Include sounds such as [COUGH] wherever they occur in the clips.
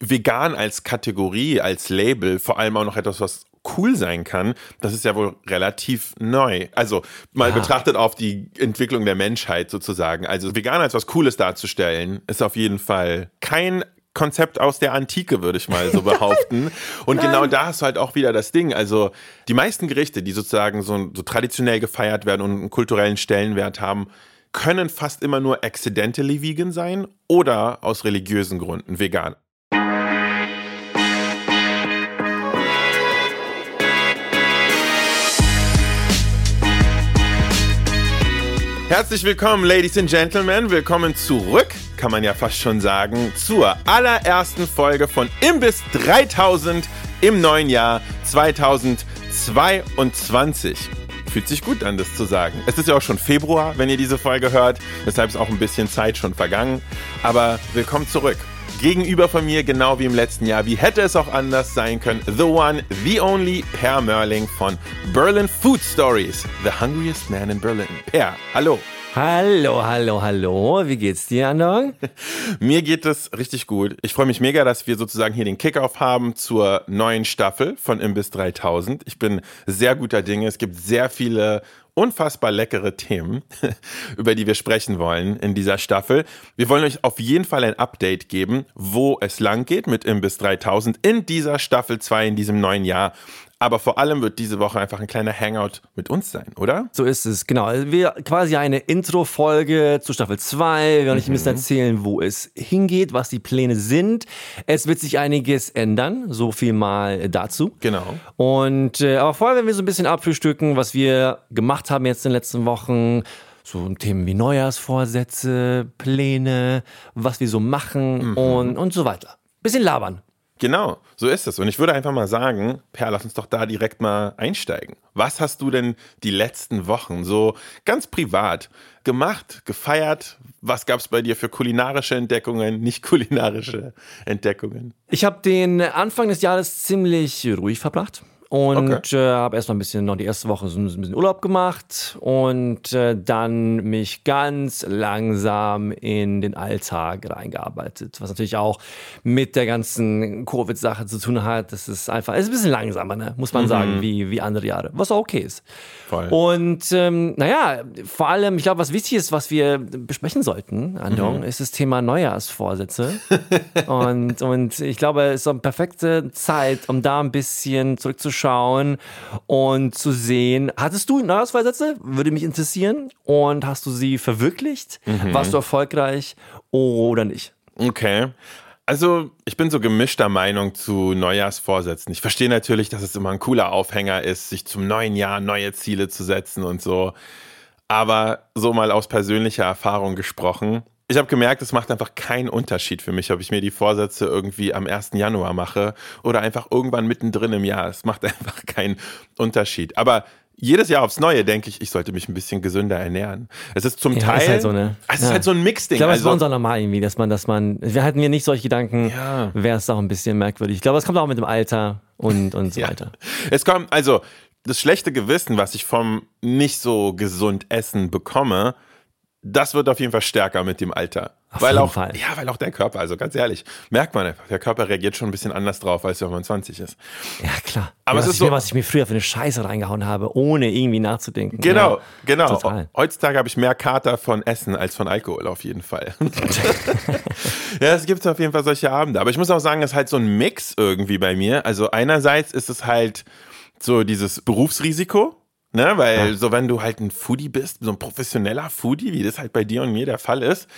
vegan als Kategorie, als Label, vor allem auch noch etwas, was cool sein kann, das ist ja wohl relativ neu. Also mal ja. betrachtet auf die Entwicklung der Menschheit sozusagen. Also vegan als was Cooles darzustellen, ist auf jeden Fall kein Konzept aus der Antike, würde ich mal so [LAUGHS] behaupten. Und genau da hast du halt auch wieder das Ding. Also die meisten Gerichte, die sozusagen so, so traditionell gefeiert werden und einen kulturellen Stellenwert haben, können fast immer nur accidentally vegan sein oder aus religiösen Gründen vegan. Herzlich willkommen, Ladies and Gentlemen. Willkommen zurück, kann man ja fast schon sagen, zur allerersten Folge von Imbiss 3000 im neuen Jahr 2022. Fühlt sich gut an, das zu sagen. Es ist ja auch schon Februar, wenn ihr diese Folge hört. Deshalb ist auch ein bisschen Zeit schon vergangen. Aber willkommen zurück. Gegenüber von mir, genau wie im letzten Jahr, wie hätte es auch anders sein können, the one, the only Per Merling von Berlin Food Stories, the hungriest man in Berlin. Per, hallo. Hallo, hallo, hallo. Wie geht's dir, Andong? [LAUGHS] Mir geht es richtig gut. Ich freue mich mega, dass wir sozusagen hier den Kickoff haben zur neuen Staffel von Imbiss 3000. Ich bin sehr guter Dinge. Es gibt sehr viele unfassbar leckere Themen, [LAUGHS] über die wir sprechen wollen in dieser Staffel. Wir wollen euch auf jeden Fall ein Update geben, wo es lang geht mit Imbiss 3000 in dieser Staffel 2 in diesem neuen Jahr. Aber vor allem wird diese Woche einfach ein kleiner Hangout mit uns sein, oder? So ist es, genau. Also wir quasi eine Intro-Folge zu Staffel 2. Wir werden euch ein bisschen mhm. erzählen, wo es hingeht, was die Pläne sind. Es wird sich einiges ändern, so viel mal dazu. Genau. Und äh, aber vorher werden wir so ein bisschen abfrühstücken, was wir gemacht haben jetzt in den letzten Wochen so Themen wie Neujahrsvorsätze, Pläne, was wir so machen mhm. und, und so weiter. Bisschen labern. Genau, so ist es. Und ich würde einfach mal sagen, Per, lass uns doch da direkt mal einsteigen. Was hast du denn die letzten Wochen so ganz privat gemacht, gefeiert? Was gab es bei dir für kulinarische Entdeckungen, [LAUGHS] nicht kulinarische Entdeckungen? Ich habe den Anfang des Jahres ziemlich ruhig verbracht und okay. äh, habe erstmal ein bisschen noch die erste Woche so ein bisschen Urlaub gemacht und äh, dann mich ganz langsam in den Alltag reingearbeitet, was natürlich auch mit der ganzen Covid-Sache zu tun hat. Das ist einfach, ist ein bisschen langsamer, ne? muss man mhm. sagen, wie, wie andere Jahre, was auch okay ist. Voll. Und ähm, naja, vor allem, ich glaube, was wichtig ist, was wir besprechen sollten, Andong, mhm. ist das Thema Neujahrsvorsätze. [LAUGHS] und, und ich glaube, es ist so eine perfekte Zeit, um da ein bisschen zurückzuschauen schauen und zu sehen, hattest du Neujahrsvorsätze? Würde mich interessieren. Und hast du sie verwirklicht? Mhm. Warst du erfolgreich oder nicht? Okay. Also, ich bin so gemischter Meinung zu Neujahrsvorsätzen. Ich verstehe natürlich, dass es immer ein cooler Aufhänger ist, sich zum neuen Jahr neue Ziele zu setzen und so. Aber so mal aus persönlicher Erfahrung gesprochen, ich habe gemerkt, es macht einfach keinen Unterschied für mich, ob ich mir die Vorsätze irgendwie am 1. Januar mache oder einfach irgendwann mittendrin im Jahr. Es macht [LAUGHS] einfach keinen Unterschied. Aber jedes Jahr aufs Neue denke ich, ich sollte mich ein bisschen gesünder ernähren. Es ist zum ja, Teil, ist halt so eine, es ist halt so ein Mixding. Ich glaube, es also, ist bei uns auch normal irgendwie, dass man, dass man, wir hatten mir nicht solche Gedanken, ja. wäre es auch ein bisschen merkwürdig. Ich glaube, es kommt auch mit dem Alter und, und so [LAUGHS] ja. weiter. Es kommt, also, das schlechte Gewissen, was ich vom nicht so gesund Essen bekomme, das wird auf jeden Fall stärker mit dem Alter. Auf weil jeden auch, Fall. Ja, weil auch der Körper, also ganz ehrlich, merkt man einfach, der Körper reagiert schon ein bisschen anders drauf, als wenn man 20 ist. Ja, klar. Aber ja, es ist so, mir, was ich mir früher für eine Scheiße reingehauen habe, ohne irgendwie nachzudenken. Genau, ja, genau. Total. Heutzutage habe ich mehr Kater von Essen als von Alkohol auf jeden Fall. [LAUGHS] ja, es gibt auf jeden Fall solche Abende. Aber ich muss auch sagen, es ist halt so ein Mix irgendwie bei mir. Also einerseits ist es halt so dieses Berufsrisiko, Ne, weil ja. so wenn du halt ein Foodie bist, so ein professioneller Foodie, wie das halt bei dir und mir der Fall ist,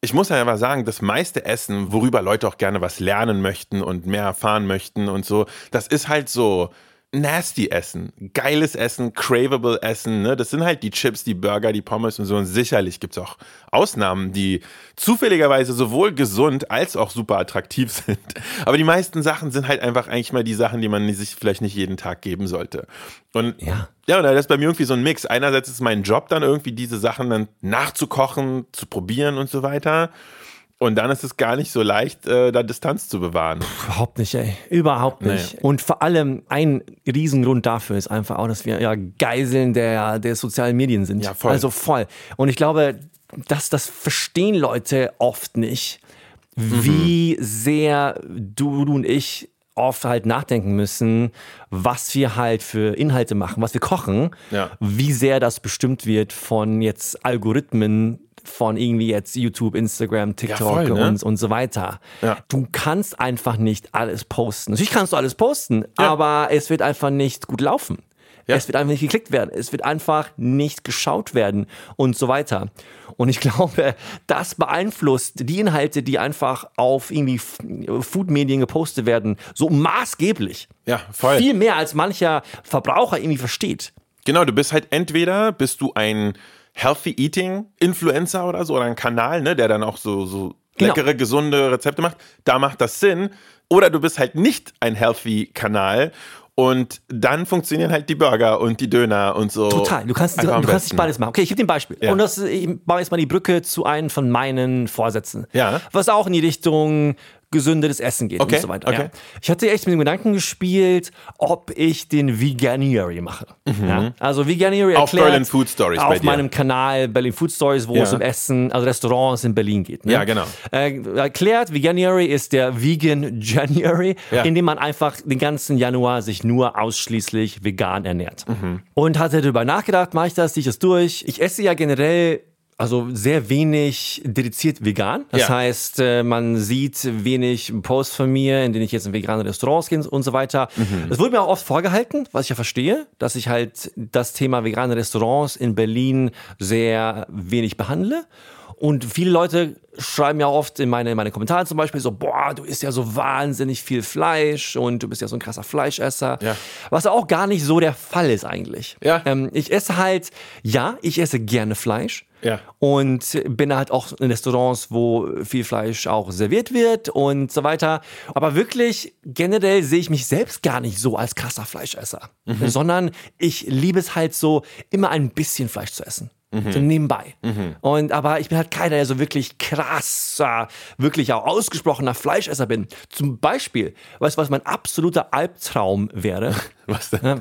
ich muss ja aber sagen, das meiste Essen, worüber Leute auch gerne was lernen möchten und mehr erfahren möchten und so, das ist halt so nasty Essen, geiles Essen, craveable Essen, ne? Das sind halt die Chips, die Burger, die Pommes und so. Und sicherlich gibt es auch Ausnahmen, die zufälligerweise sowohl gesund als auch super attraktiv [LAUGHS] sind. Aber die meisten Sachen sind halt einfach eigentlich mal die Sachen, die man sich vielleicht nicht jeden Tag geben sollte. Und ja, ja und das ist bei mir irgendwie so ein Mix. Einerseits ist mein Job dann irgendwie diese Sachen dann nachzukochen, zu probieren und so weiter. Und dann ist es gar nicht so leicht, äh, da Distanz zu bewahren. Überhaupt nicht, ey. Überhaupt nicht. Nee. Und vor allem ein Riesengrund dafür ist einfach auch, dass wir ja Geiseln der, der sozialen Medien sind. Ja, voll. Also voll. Und ich glaube, das, das verstehen Leute oft nicht. wie sehr du, du und ich oft halt nachdenken müssen, was wir halt für Inhalte machen, was wir kochen, Ja. wie sehr das bestimmt wird von jetzt Algorithmen von irgendwie jetzt YouTube, Instagram, TikTok voll, ne? und, und so weiter. Ja. Du kannst einfach nicht alles posten. Natürlich kannst du alles posten, aber es wird einfach nicht gut laufen. Ja. Es wird einfach nicht geklickt werden. Es wird einfach nicht geschaut werden und so weiter. Und ich [LAUGHS] glaube, das beeinflusst die Inhalte, die einfach auf irgendwie Food-Medien gepostet werden, so maßgeblich. Ja, voll. Viel mehr als mancher Verbraucher irgendwie versteht. Genau, du bist halt entweder bist du ein Healthy Eating Influencer oder so oder ein Kanal, ne, der dann auch so, so Genau. leckere, gesunde Rezepte macht. Da macht das Sinn. Oder du bist halt nicht ein Healthy Kanal und dann funktionieren halt die Burger und die Döner und so. Total. Du kannst, du, kannst nicht beides machen. Okay, ich gebe dir ein Beispiel. Ja. Und das, ich baue jetzt mal die Brücke zu einem von meinen Vorsätzen. Ja. Was auch in die Richtung gesünderes Essen geht Okay, und so weiter. okay. Ja. Ich hatte echt mit dem Gedanken gespielt, ob ich den Veganuary mache. Ja. Also Veganuary Mhm. Auf erklärt Berlin Food Stories auf meinem Kanal Berlin Food Stories, wo Ja. es um Essen, also Restaurants in Berlin geht. Ne? Ja, genau. Äh, erklärt, Veganuary ist der Vegan January, Ja. in dem man einfach den ganzen Januar sich nur ausschließlich vegan ernährt. Mhm. Und hatte darüber nachgedacht, mache ich das, ziehe ich das durch. Ich esse ja generell also sehr wenig dediziert vegan. Das Ja. heißt, äh, man sieht wenig Posts von mir, in denen ich jetzt in vegane Restaurants gehe und so weiter. Mhm. Das wurde mir auch oft vorgehalten, was ich ja verstehe, dass ich halt das Thema vegane Restaurants in Berlin sehr wenig behandle. Und viele Leute schreiben ja oft in meine, in meine Kommentare zum Beispiel so, boah, du isst ja so wahnsinnig viel Fleisch und du bist ja so ein krasser Fleischesser. Ja. Was auch gar nicht so der Fall ist eigentlich. Ja. Ähm, ich esse halt, ja, ich esse gerne Fleisch. Ja. Und bin halt auch in Restaurants, wo viel Fleisch auch serviert wird und so weiter. Aber wirklich generell sehe ich mich selbst gar nicht so als krasser Fleischesser, sondern ich liebe es halt so, immer ein bisschen Fleisch zu essen. So nebenbei. Und aber ich bin halt keiner, der so wirklich krasser, wirklich auch ausgesprochener Fleischesser bin. Zum Beispiel, weißt du, was mein absoluter Albtraum wäre? [LAUGHS] Was denn? Ja,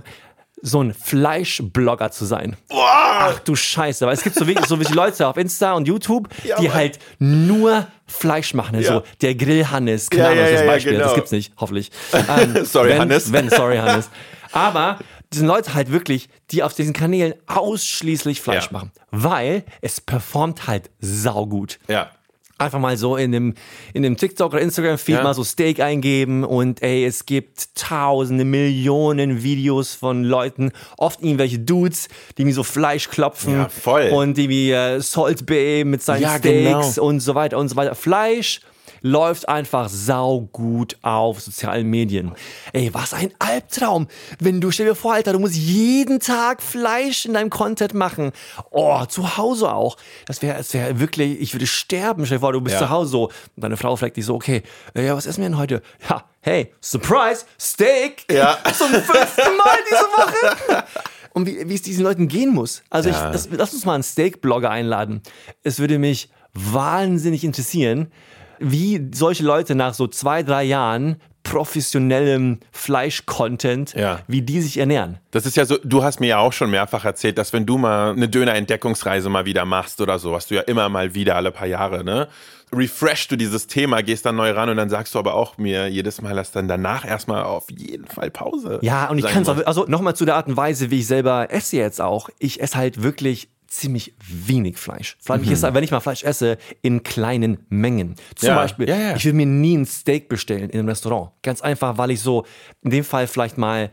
so ein Fleischblogger zu sein. Ach du Scheiße, weil es gibt so wirklich so wie Leute auf Insta und YouTube, [LAUGHS] Ja, die Mann. halt nur Fleisch machen. Ja. So der Grillhannes, keine Ja, Ahnung, das das Beispiel. Das genau. gibt's nicht, hoffentlich. [LAUGHS] Ähm, Sorry, wenn, Hannes. Wenn, sorry, Hannes. Aber sind Leute halt wirklich, die auf diesen Kanälen ausschließlich Fleisch Ja. machen, weil es performt halt saugut Ja. einfach mal so in dem, in dem TikTok oder Instagram-Feed Ja. mal so Steak eingeben und ey, es gibt tausende, Millionen Videos von Leuten, oft irgendwelche Dudes, die mir so Fleisch klopfen Ja, voll. und die wie äh, Salt Bay mit seinen Ja, Steaks genau. und so weiter und so weiter. Fleisch läuft einfach saugut auf sozialen Medien. Ey, was ein Albtraum. Wenn du, stell dir vor, Alter, du musst jeden Tag Fleisch in deinem Content machen. Oh, zu Hause auch. Das wäre, das wäre wirklich, ich würde sterben. Stell dir vor, du bist Ja. zu Hause so. Und deine Frau fragt dich so, okay, äh, ja, was essen wir denn heute? Ja, hey, Surprise, Steak. Ja. [LAUGHS] Zum fünften Mal diese Woche. [LAUGHS] Und wie, wie es diesen Leuten gehen muss. Also ich, das, lass uns mal einen Steak-Blogger einladen. Es würde mich wahnsinnig interessieren, wie solche Leute nach so zwei, drei Jahren professionellem Fleisch-Content, Ja. wie die sich ernähren. Das ist ja so, du hast mir ja auch schon mehrfach erzählt, dass wenn du mal eine Döner-Entdeckungsreise mal wieder machst oder so, was du ja immer mal wieder alle paar Jahre, ne? Refresh du dieses Thema, gehst dann neu ran und dann sagst du aber auch mir jedes Mal, dass dann danach erstmal auf jeden Fall Pause. Ja, und ich kann es auch, also nochmal zu der Art und Weise, wie ich selber esse jetzt auch. Ich esse halt wirklich ziemlich wenig Fleisch. Vor allem, ich wenn ich mal Fleisch esse, in kleinen Mengen. Zum Mhm. Ja, Beispiel, ja, ja. ich würde mir nie ein Steak bestellen in einem Restaurant. Ganz einfach, weil ich so, in dem Fall vielleicht mal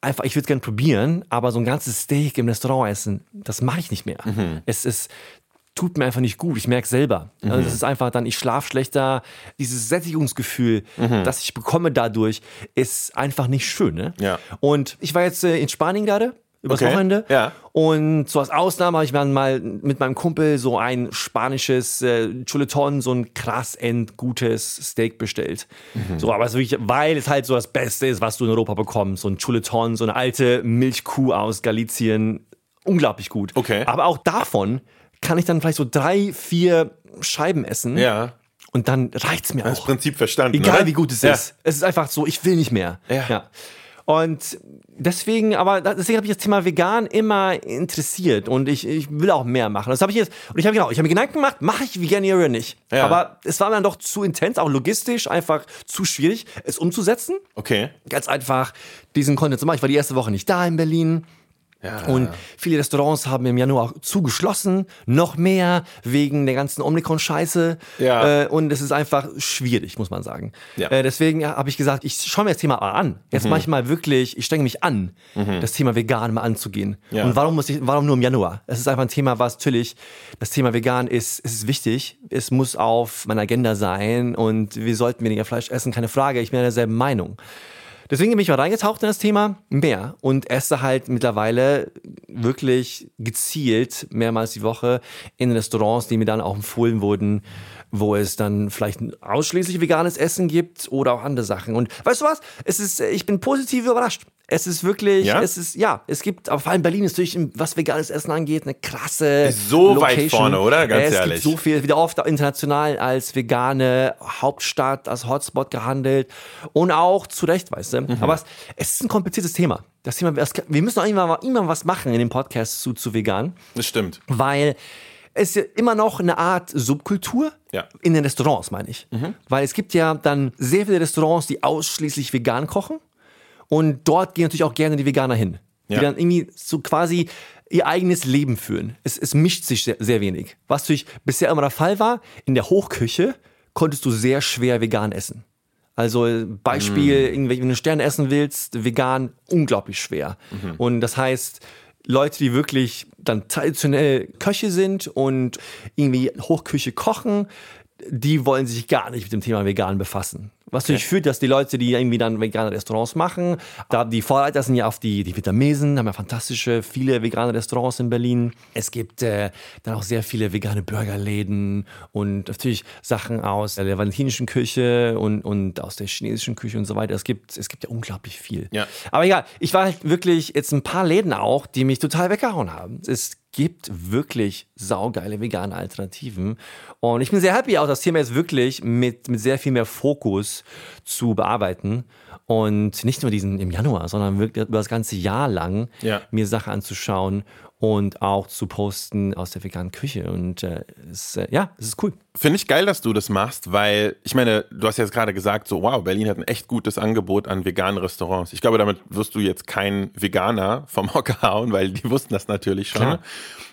einfach, ich würde es gerne probieren, aber so ein ganzes Steak im Restaurant essen, das mache ich nicht mehr. Mhm. Es ist, tut mir einfach nicht gut. Ich merke selber. Mhm. Also es ist einfach dann, ich schlafe schlechter. Dieses Sättigungsgefühl, Mhm. das ich bekomme dadurch, ist einfach nicht schön. Ne? Ja. Und ich war jetzt äh, in Spanien gerade. Übers Okay, Wochenende. ja. Und so als Ausnahme habe ich dann mal mit meinem Kumpel so ein spanisches äh, Chuleton, so ein krass endgutes Steak bestellt. Mhm. So, aber es wirklich, weil es halt so das Beste ist, was du in Europa bekommst. So ein Chuleton, so eine alte Milchkuh aus Galizien. Unglaublich gut. Okay. Aber auch davon kann ich dann vielleicht so drei, vier Scheiben essen. Ja. Und dann reicht's mir Das auch. Prinzip verstanden. Egal oder? wie gut es ja. ist. Es ist einfach so, ich will nicht mehr. Ja. Und deswegen, aber deswegen habe ich das Thema vegan immer interessiert und ich, ich will auch mehr machen. Das habe ich jetzt, und ich habe genau, ich habe mir Gedanken gemacht, mache ich Veganier oder nicht? Ja. Aber es war dann doch zu intens, auch logistisch, einfach zu schwierig, es umzusetzen. Okay. Ganz einfach, diesen Content zu machen. Ich war die erste Woche nicht da in Berlin. Ja. Und viele Restaurants haben im Januar auch zugeschlossen, noch mehr wegen der ganzen Omikron-Scheiße. Ja. Äh, und es ist einfach schwierig, muss man sagen. Ja. Äh, deswegen habe ich gesagt, ich schaue mir das Thema mal an. Jetzt mhm. manchmal wirklich, ich strenge mich an, mhm. das Thema vegan mal anzugehen. Ja. Und warum muss ich, warum nur im Januar? Es ist einfach ein Thema, was natürlich, das Thema vegan ist, es ist wichtig. Es muss auf meiner Agenda sein und wir sollten weniger Fleisch essen, keine Frage. Ich bin derselben Meinung. Deswegen bin ich mal reingetaucht in das Thema mehr und esse halt mittlerweile wirklich gezielt mehrmals die Woche in Restaurants, die mir dann auch empfohlen wurden, wo es dann vielleicht ausschließlich veganes Essen gibt oder auch andere Sachen. Und weißt du was? Es ist, ich bin positiv überrascht. Es ist wirklich, ja? es ist, ja, es gibt, aber vor allem Berlin ist durch, was veganes Essen angeht, eine krasse. Ist so Location. weit vorne, oder? Ganz es ehrlich. Es gibt so viel, wieder oft international als vegane Hauptstadt, als Hotspot gehandelt. Und auch zu Recht, weißt du. Mhm. Aber es, es, ist ein kompliziertes Thema. Das Thema, wir müssen auch immer, immer was machen in dem Podcast zu, zu vegan. Das stimmt. Weil es ist ja immer noch eine Art Subkultur ja. in den Restaurants, meine ich. Mhm. Weil es gibt ja dann sehr viele Restaurants, die ausschließlich vegan kochen. Und dort gehen natürlich auch gerne die Veganer hin. Die dann irgendwie so quasi ihr eigenes Leben führen. Es, es mischt sich sehr, sehr wenig. Was natürlich bisher immer der Fall war, in der Hochküche konntest du sehr schwer vegan essen. Also Beispiel, mm. wenn du Sterne essen willst, vegan, unglaublich schwer. Mhm. Und das heißt, Leute, die wirklich dann traditionell Köche sind und irgendwie Hochküche kochen, die wollen sich gar nicht mit dem Thema vegan befassen. Was natürlich führt, dass die Leute, die irgendwie dann vegane Restaurants machen, da die Vorreiter sind ja auf die, die Vietnamesen, haben ja fantastische, viele vegane Restaurants in Berlin. Es gibt äh, dann auch sehr viele vegane Burgerläden und natürlich Sachen aus der valentinischen Küche und, und aus der chinesischen Küche und so weiter. Es gibt, es gibt ja unglaublich viel. Ja. Aber egal, ich war halt wirklich jetzt ein paar Läden auch, die mich total weggehauen haben. Es gibt wirklich saugeile vegane Alternativen. Und ich bin sehr happy, auch das Thema jetzt wirklich mit, mit sehr viel mehr Fokus zu bearbeiten. Und nicht nur diesen im Januar, sondern wirklich über das ganze Jahr lang ja. mir Sachen anzuschauen und auch zu posten aus der veganen Küche. Und äh, es, äh, ja, es ist cool. Finde ich geil, dass du das machst, weil ich meine, du hast jetzt gerade gesagt, so wow, Berlin hat ein echt gutes Angebot an veganen Restaurants. Ich glaube, damit wirst du jetzt kein Veganer vom Hocker hauen, weil die wussten das natürlich schon. Klar.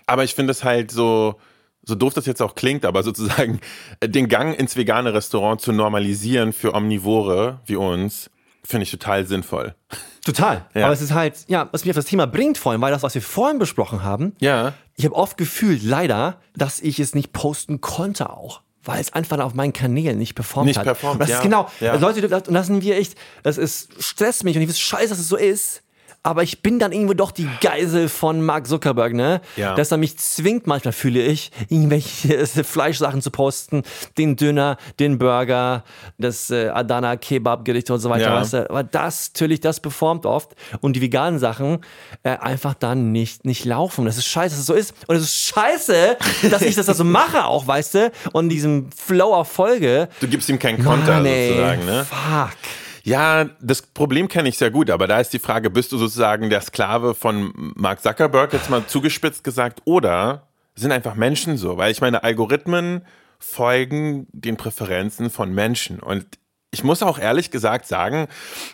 Aber ich finde es halt so, so doof das jetzt auch klingt, aber sozusagen den Gang ins vegane Restaurant zu normalisieren für Omnivore wie uns, finde ich total sinnvoll. [LAUGHS] Total. Ja. Aber es ist halt, ja, was mich auf das Thema bringt vorhin, weil das, was wir vorhin besprochen haben, ja. ich habe oft gefühlt, leider, dass ich es nicht posten konnte auch weil es einfach auf meinen Kanälen nicht performt nicht hat. Performt, und das ja. ist genau, ja. Leute, und das sind wir echt, das ist, stresst mich und ich weiß scheiße, dass es so ist aber ich bin dann irgendwo doch die Geisel von Mark Zuckerberg, ne? Ja. Dass er mich zwingt, manchmal fühle ich, irgendwelche [LAUGHS] Fleischsachen zu posten, den Döner, den Burger, das äh, Adana Kebab Gericht und so weiter. Ja. Weißt du? Aber das natürlich, das performt oft und die veganen Sachen äh, einfach dann nicht nicht laufen. Das ist scheiße, dass es so ist und es ist scheiße, dass ich das also [LAUGHS] mache auch, weißt du? Und diesem Flow auf Folge. Du gibst ihm keinen Konter sozusagen, ne? Fuck. Ja, das Problem kenne ich sehr gut, aber da ist die Frage, bist du sozusagen der Sklave von Mark Zuckerberg, jetzt mal zugespitzt gesagt, oder sind einfach Menschen so? Weil ich meine, Algorithmen folgen den Präferenzen von Menschen und ich muss auch ehrlich gesagt sagen,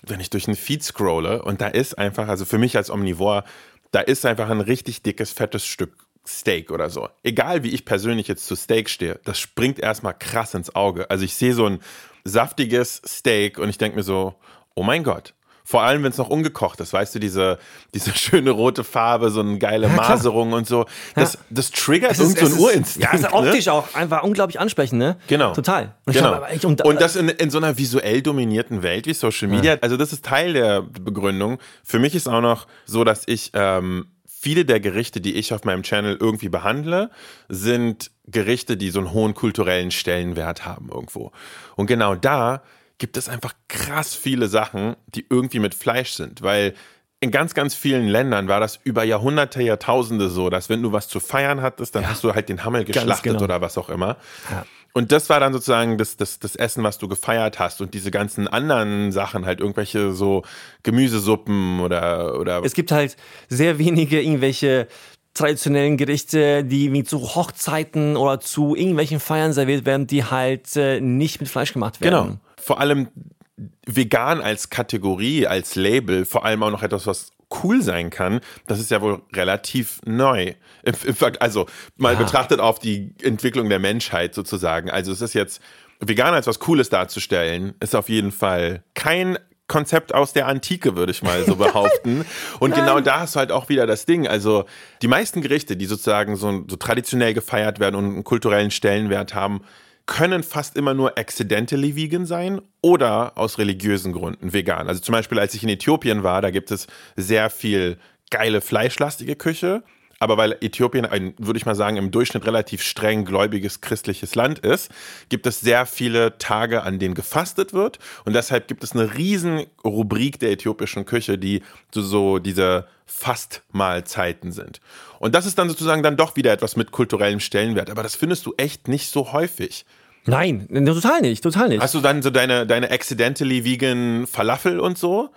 wenn ich durch einen Feed scrolle und da ist einfach, also für mich als Omnivore, da ist einfach ein richtig dickes, fettes Stück Steak oder so. Egal wie ich persönlich jetzt zu Steak stehe, das springt erstmal krass ins Auge. Also ich sehe so ein saftiges Steak und ich denke mir so, oh mein Gott. Vor allem, wenn es noch ungekocht ist, weißt du, diese, diese [LAUGHS] schöne rote Farbe, so eine geile ja, Maserung und so. Das, ja. das triggert es irgend so ein Urinstinkt. Ja, ist ne? optisch ne? auch einfach unglaublich ansprechend, ne? Genau. Total. Und, genau. Hab, und, und, das in, in so einer visuell dominierten Welt wie Social Media. Ja. Also, das ist Teil der Begründung. Für mich ist auch noch so, dass ich ähm, viele der Gerichte, die ich auf meinem Channel irgendwie behandle, sind Gerichte, die so einen hohen kulturellen Stellenwert haben irgendwo. Und genau da gibt es einfach krass viele Sachen, die irgendwie mit Fleisch sind, weil in ganz, ganz vielen Ländern war das über Jahrhunderte, Jahrtausende so, dass wenn du was zu feiern hattest, dann ja. hast du halt den Hammel geschlachtet genau. oder was auch immer. Ja. Und das war dann sozusagen das, das, das Essen, was du gefeiert hast. Und diese ganzen anderen Sachen, halt irgendwelche so Gemüsesuppen oder. oder es gibt halt sehr wenige irgendwelche traditionellen Gerichte, die wie zu Hochzeiten oder zu irgendwelchen Feiern serviert werden, die halt äh, nicht mit Fleisch gemacht werden. Genau. Vor allem vegan als Kategorie, als Label, vor allem auch noch etwas, was cool sein kann, das ist ja wohl relativ neu. Also mal ja. betrachtet auf die Entwicklung der Menschheit sozusagen. Also es ist jetzt vegan als was Cooles darzustellen, ist auf jeden Fall kein Konzept aus der Antike, würde ich mal so [LAUGHS] behaupten. Und genau da hast du halt auch wieder das Ding. Also die meisten Gerichte, die sozusagen so, so traditionell gefeiert werden und einen kulturellen Stellenwert haben, können fast immer nur accidentally vegan sein oder aus religiösen Gründen vegan. Also zum Beispiel, als ich in Äthiopien war, da gibt es sehr viel geile fleischlastige Küche. Aber weil Äthiopien ein, würde ich mal sagen, im Durchschnitt relativ streng gläubiges christliches Land ist, gibt es sehr viele Tage, an denen gefastet wird. Und deshalb gibt es eine riesen Rubrik der äthiopischen Küche, die so, so diese Fastmahlzeiten sind. Und das ist dann sozusagen dann doch wieder etwas mit kulturellem Stellenwert. Aber das findest du echt nicht so häufig. Nein, total nicht, total nicht. Hast du dann so deine, deine accidentally vegan Falafel und so?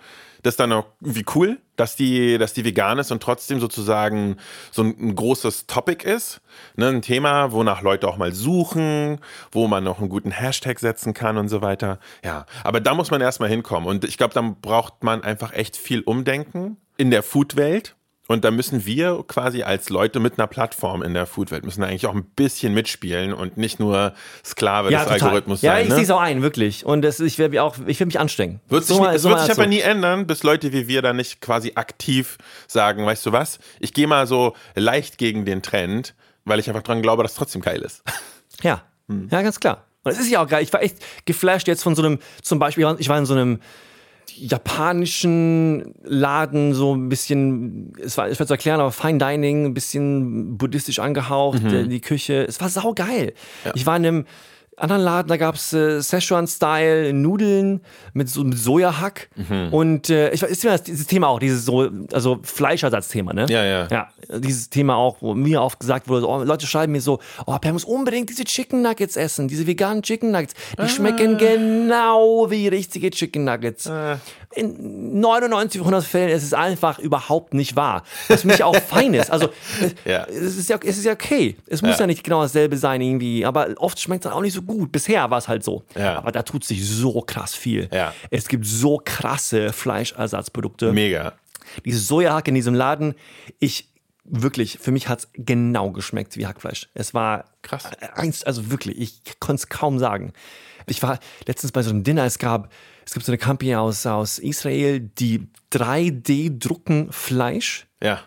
Das ist dann auch wie cool, dass die, dass die vegan ist und trotzdem sozusagen so ein, ein großes Topic ist. Ne, ein Thema, wonach Leute auch mal suchen, wo man noch einen guten Hashtag setzen kann und so weiter. Ja, aber da muss man erstmal hinkommen. Und ich glaube, dann braucht man einfach echt viel Umdenken in der Food-Welt. Und da müssen wir quasi als Leute mit einer Plattform in der Foodwelt müssen eigentlich auch ein bisschen mitspielen und nicht nur Sklave ja, des total. Algorithmus ja, sein. Ja, ich ne? sehe es auch ein, wirklich. Und das, ich werde mich auch, ich will mich anstrengen. Wird sich, so mal, es so wird sich aber nie ändern, bis Leute wie wir da nicht quasi aktiv sagen, weißt du was? Ich gehe mal so leicht gegen den Trend, weil ich einfach dran glaube, dass es trotzdem geil ist. [LAUGHS] Ja, hm. ja, ganz klar. Und es ist ja auch geil. Ich war echt geflasht jetzt von so einem, zum Beispiel, ich war in so einem japanischen Laden, so ein bisschen, es war schwer zu erklären, aber Fine Dining, ein bisschen buddhistisch angehaucht, mhm. die Küche. Es war saugeil. Ja. Ich war in einem anderen Laden, da gab es äh, Szechuan-Style Nudeln mit, so, mit Sojahack. Mhm. Und äh, ich weiß, ist dieses Thema auch, dieses so, also Fleischersatzthema, ne? Ja, ja. Ja, dieses Thema auch, wo mir oft gesagt wurde, oh, Leute schreiben mir so, oh, Per muss unbedingt diese Chicken Nuggets essen, diese veganen Chicken Nuggets. Die ah. schmecken genau wie richtige Chicken Nuggets. Ah in 99 100 Fällen ist es einfach überhaupt nicht wahr. Was mich auch fein ist. Also, [LAUGHS] ja. es, ist ja, es ist ja okay. Es muss ja. ja nicht genau dasselbe sein irgendwie, aber oft schmeckt es dann auch nicht so gut. Bisher war es halt so. Ja. Aber da tut sich so krass viel. Es gibt so krasse Fleischersatzprodukte. Mega. Diese Sojahack in diesem Laden, ich wirklich, für mich hat es genau geschmeckt wie Hackfleisch. Es war krass. Eins, also wirklich, ich konnte es kaum sagen. Ich war letztens bei so einem Dinner, es gab es gibt so eine Company aus, aus Israel, die 3D-drucken Fleisch. Ja.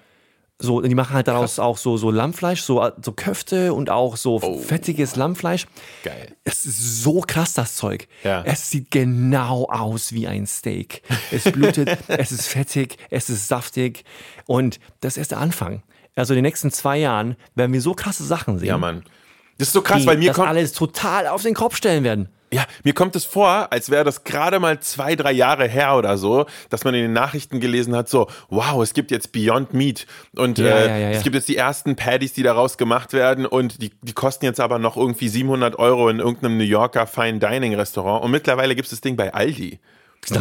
So, die machen halt daraus Krass. auch so, so Lammfleisch, so, so Köfte und auch so oh. fettiges Lammfleisch. Geil. Es ist so krass, das Zeug. Ja. Es sieht genau aus wie ein Steak. Es blutet, [LAUGHS] es ist fettig, es ist saftig. Und das ist der Anfang. Also in den nächsten zwei Jahren werden wir so krasse Sachen sehen. Ja, Mann. Das ist so krass, weil mir das kommt alles total auf den Kopf stellen werden. Ja, mir kommt es vor, als wäre das gerade mal zwei, drei Jahre her oder so, dass man in den Nachrichten gelesen hat, so, wow, es gibt jetzt Beyond Meat und ja, äh, ja, ja, es gibt jetzt die ersten Patties, die daraus gemacht werden und die, die kosten jetzt aber noch irgendwie 700 Euro in irgendeinem New Yorker Fine Dining Restaurant und mittlerweile gibt es das Ding bei Aldi.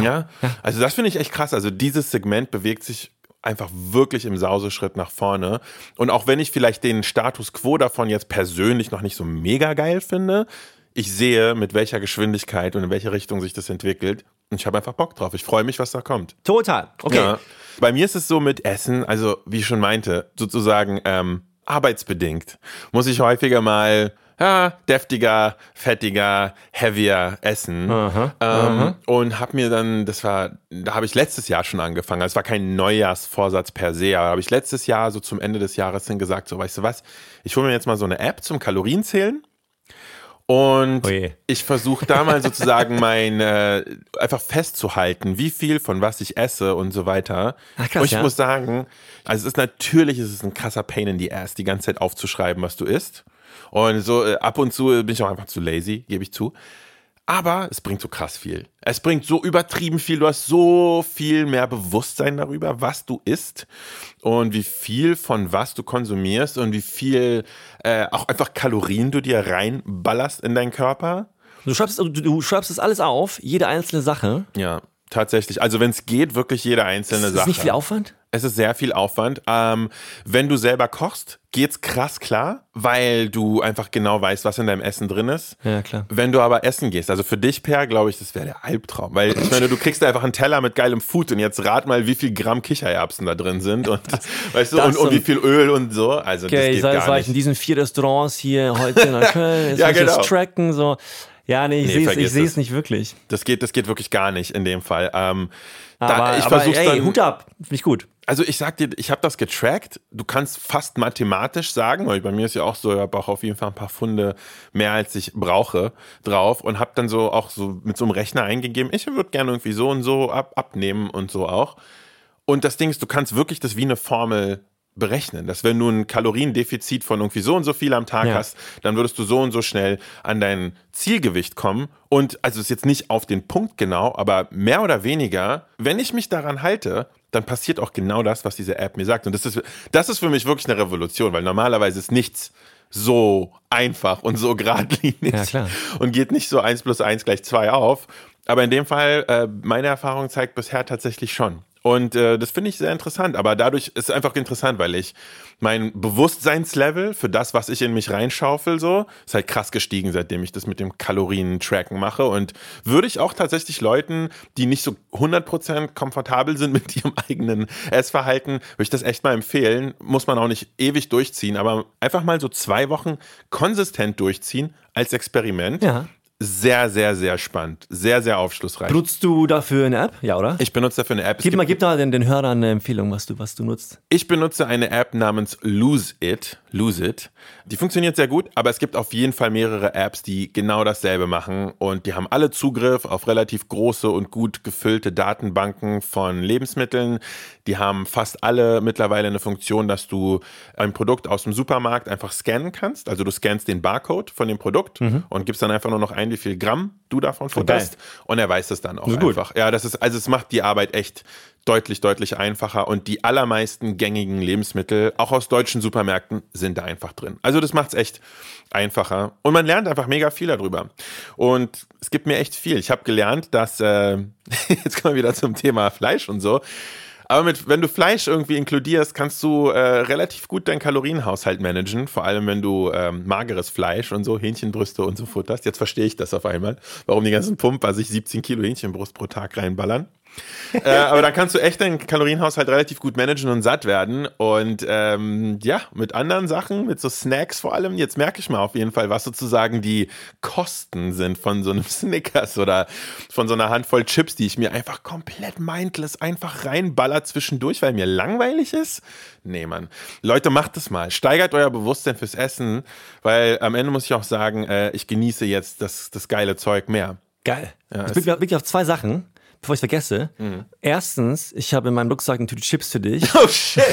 Ja? Also das finde ich echt krass. Also dieses Segment bewegt sich einfach wirklich im Sauseschritt nach vorne. Und auch wenn ich vielleicht den Status quo davon jetzt persönlich noch nicht so mega geil finde, ich sehe, mit welcher Geschwindigkeit und in welche Richtung sich das entwickelt. Und ich habe einfach Bock drauf. Ich freue mich, was da kommt. Total. Okay. Ja. Bei mir ist es so mit Essen, also wie ich schon meinte, sozusagen ähm, arbeitsbedingt. Muss ich häufiger mal ja, deftiger, fettiger, heavier essen. Aha, ähm, aha. Und habe mir dann, das war, da habe ich letztes Jahr schon angefangen. Also es war kein Neujahrsvorsatz per se, aber habe ich letztes Jahr so zum Ende des Jahres dann gesagt, so weißt du was, ich hole mir jetzt mal so eine App zum Kalorienzählen und Oje. ich versuche da mal [LAUGHS] sozusagen mein, äh, einfach festzuhalten, wie viel von was ich esse und so weiter. Ach, krass, und ich ja. muss sagen, also es ist natürlich, es ist ein krasser Pain in the Ass, die ganze Zeit aufzuschreiben, was du isst. Und so äh, ab und zu bin ich auch einfach zu lazy, gebe ich zu. Aber es bringt so krass viel. Es bringt so übertrieben viel. Du hast so viel mehr Bewusstsein darüber, was du isst und wie viel von was du konsumierst und wie viel äh, auch einfach Kalorien du dir reinballerst in deinen Körper. Du schreibst, du, du schreibst das alles auf, jede einzelne Sache. Ja, tatsächlich. Also wenn es geht, wirklich jede einzelne ist Sache. Ist nicht viel Aufwand? Es ist sehr viel Aufwand. Ähm, wenn du selber kochst, geht's krass klar, weil du einfach genau weißt, was in deinem Essen drin ist. Ja, klar. Wenn du aber essen gehst, also für dich, Per, glaube ich, das wäre der Albtraum. Weil ich meine, du kriegst einfach einen Teller mit geilem Food und jetzt rat mal, wie viel Gramm Kichererbsen da drin sind und, [LAUGHS] weißt du, und, und, wie viel Öl und so. Also okay, das geht ich sag, gar war nicht. ich in diesen vier Restaurants hier heute in [LAUGHS] Köln, jetzt Ja, genau. das tracken, so. Ja, nee, ich Nee, sehe es nicht wirklich. Das geht, das geht wirklich gar nicht in dem Fall. Ähm, da, Aber, ich aber versuch's ey, dann, Hut ab, finde ich gut. Also ich sag dir, ich habe das getrackt. Du kannst fast mathematisch sagen, weil bei mir ist ja auch so, ich habe auch auf jeden Fall ein paar Funde mehr als ich brauche drauf und habe dann so auch so mit so einem Rechner eingegeben, ich würde gerne irgendwie so und so ab, abnehmen und so auch. Und das Ding ist, du kannst wirklich das wie eine Formel berechnen, dass wenn du ein Kaloriendefizit von irgendwie so und so viel am Tag Ja. hast, dann würdest du so und so schnell an dein Zielgewicht kommen. Und also ist jetzt nicht auf den Punkt genau, aber mehr oder weniger, wenn ich mich daran halte, dann passiert auch genau das, was diese App mir sagt. Und das ist, das ist für mich wirklich eine Revolution, weil normalerweise ist nichts so einfach und so [LAUGHS] geradlinig Ja, klar. und geht nicht so eins plus eins gleich zwei auf. Aber in dem Fall, äh, meine Erfahrung zeigt bisher tatsächlich schon. Und äh, das finde ich sehr interessant. Aber dadurch ist es einfach interessant, weil ich mein Bewusstseinslevel für das, was ich in mich reinschaufel, so, ist halt krass gestiegen, seitdem ich das mit dem Kalorien-Tracken mache. Und würde ich auch tatsächlich Leuten, die nicht so 100% komfortabel sind [LAUGHS] mit ihrem eigenen Essverhalten, würde ich das echt mal empfehlen. Muss man auch nicht ewig durchziehen, aber einfach mal so zwei Wochen konsistent durchziehen als Experiment. Ja. Sehr, sehr, sehr spannend. Sehr, sehr aufschlussreich. Benutzt du dafür eine App? Ja, oder? Ich benutze dafür eine App. Gib mal, gib mal den, den Hörern eine Empfehlung, was du, was du nutzt. Ich benutze eine App namens Lose It. Lose It. Die funktioniert sehr gut, aber es gibt auf jeden Fall mehrere Apps, die genau dasselbe machen und die haben alle Zugriff auf relativ große und gut gefüllte Datenbanken von Lebensmitteln. Die haben fast alle mittlerweile eine Funktion, dass du ein Produkt aus dem Supermarkt einfach scannen kannst. Also du scannst den Barcode von dem Produkt und gibst dann einfach nur noch ein, wie viel Gramm du davon futterst und er weiß es dann auch einfach. Ja, das ist, also es macht die Arbeit echt deutlich, deutlich einfacher und die allermeisten gängigen Lebensmittel, auch aus deutschen Supermärkten, sind da einfach drin. Also das macht es echt einfacher und man lernt einfach mega viel darüber. Und es gibt mir echt viel. Ich habe gelernt, dass, äh, [LAUGHS] jetzt kommen wir wieder zum Thema Fleisch und so, aber mit, wenn du Fleisch irgendwie inkludierst, kannst du äh, relativ gut deinen Kalorienhaushalt managen. Vor allem, wenn du ähm, mageres Fleisch und so, Hähnchenbrüste und so futterst. Jetzt verstehe ich das auf einmal, warum die ganzen Pumper sich 17 Kilo Hähnchenbrust pro Tag reinballern. Äh, aber dann kannst du echt deinen Kalorienhaushalt relativ gut managen und satt werden. Und ähm, ja, mit anderen Sachen, mit so Snacks vor allem, jetzt merke ich mal auf jeden Fall, was sozusagen die Kosten sind von so einem [LAUGHS] Snickers oder von so einer Handvoll Chips, die ich mir einfach komplett mindless einfach reinballer zwischendurch, weil mir langweilig ist. Nee, Mann. Leute, macht es mal. Steigert euer Bewusstsein fürs Essen, weil am Ende muss ich auch sagen, äh, ich genieße jetzt das, das geile Zeug mehr. Geil. Ja, ich bin wirklich auf zwei Sachen, bevor ich vergesse. Erstens, ich habe in meinem Rucksack eine Tüte Chips für dich. [LAUGHS] Oh shit.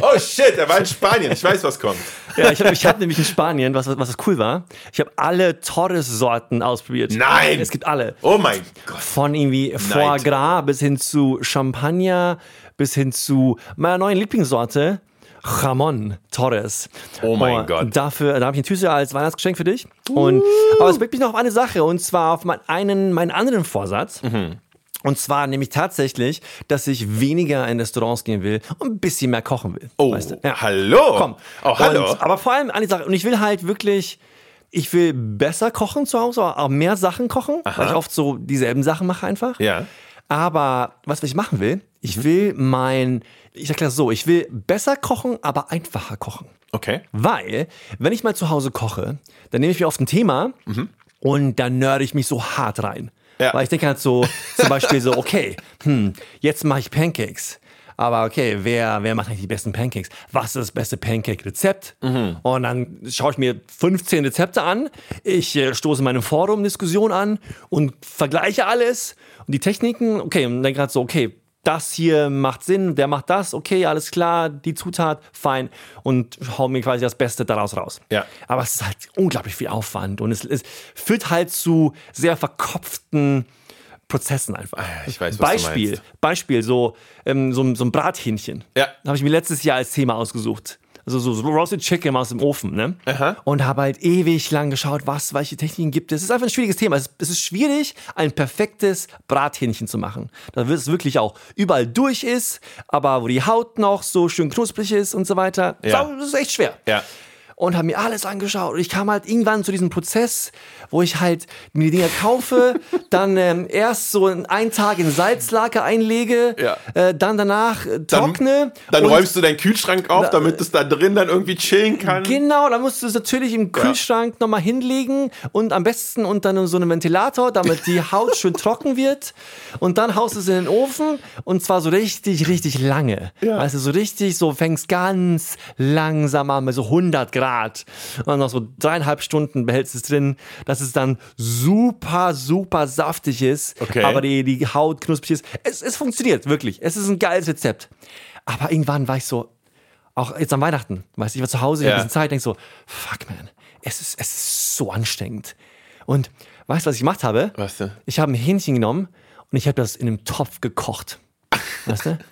Oh shit, er war in Spanien. Ich weiß, was kommt. ja, ich habe ich hab nämlich in Spanien, was, was was cool war, ich habe alle Torres-Sorten ausprobiert. Nein! Es gibt alle. Oh mein Gott. Von irgendwie Foie Gras bis hin zu Champagner, bis hin zu meiner neuen Lieblingssorte, Ramon Torres. Oh mein Gott. Dafür, da habe ich eine Tüte als Weihnachtsgeschenk für dich. Und, aber es bringt mich noch auf eine Sache, und zwar auf meinen, einen, meinen anderen Vorsatz. Mhm. Und zwar nämlich tatsächlich, dass ich weniger in Restaurants gehen will und ein bisschen mehr kochen will. Oh, weißt du? Ja. hallo. Komm. Oh, hallo. Und, aber vor allem eine Sache, und ich will halt wirklich, ich will besser kochen zu Hause, auch mehr Sachen kochen, weil ich oft so dieselben Sachen mache einfach. Ja. Aber was, was ich machen will, ich will mein, ich erkläre es so, ich will besser kochen, aber einfacher kochen. Okay. Weil, wenn ich mal zu Hause koche, dann nehme ich mir oft ein Thema und dann nörde ich mich so hart rein. Ja. Weil ich denke halt so, zum Beispiel so, okay, hm, jetzt mache ich Pancakes. Aber okay, wer, wer macht eigentlich die besten Pancakes? Was ist das beste Pancake-Rezept? Und dann schaue ich mir 15 Rezepte an. Ich äh, stoße meine Forum-Diskussion an und vergleiche alles und die Techniken. Okay, und dann gerade so, okay, das hier macht Sinn, der macht das, okay, alles klar, die Zutat, fein. Und hau mir quasi das Beste daraus raus. Ja. Aber es ist halt unglaublich viel Aufwand und es, es führt halt zu sehr verkopften Prozessen einfach. Ah ich weiß, was Beispiel, du meinst. Beispiel, so, ähm, so, so ein Brathähnchen. Ja. Habe ich mir letztes Jahr als Thema ausgesucht also so, so Roasted Chicken aus dem Ofen, ne? Aha. Und habe halt ewig lang geschaut, was, welche Techniken gibt es. Es ist einfach ein schwieriges Thema. Es, ist schwierig, ein perfektes Brathähnchen zu machen. Da wird es wirklich auch überall durch ist, aber wo die Haut noch so schön knusprig ist und so weiter. Ja. Das ist echt schwer. Ja und habe mir alles angeschaut. Und ich kam halt irgendwann zu diesem Prozess, wo ich halt mir die Dinger kaufe, [LAUGHS] dann ähm, erst so einen Tag in Salzlake einlege, ja. äh, dann danach äh, trockne. Dann, dann räumst du deinen Kühlschrank auf, damit es da drin dann irgendwie chillen kann. Genau, dann musst du es natürlich im Kühlschrank ja. nochmal hinlegen und am besten unter so einem Ventilator, damit die [LAUGHS] Haut schön trocken wird. Und dann haust du es in den Ofen und zwar so richtig, richtig lange. Ja. Also so richtig, so fängst ganz langsam an mit so 100 Grad. Grad. Und noch so dreieinhalb Stunden behältst du es drin, dass es dann super, super saftig ist, okay. aber die, die Haut knusprig ist. Es, es funktioniert, wirklich. Es ist ein geiles Rezept. Aber irgendwann war ich so, auch jetzt an Weihnachten, weißt du, ich war zu Hause, ich ja. habe Zeit, denk so, fuck man, es ist, es ist so anstrengend. Und weißt du, was ich gemacht habe? Was denn? Ich habe ein Hähnchen genommen und ich habe das in einem Topf gekocht. Weißt du? [LAUGHS]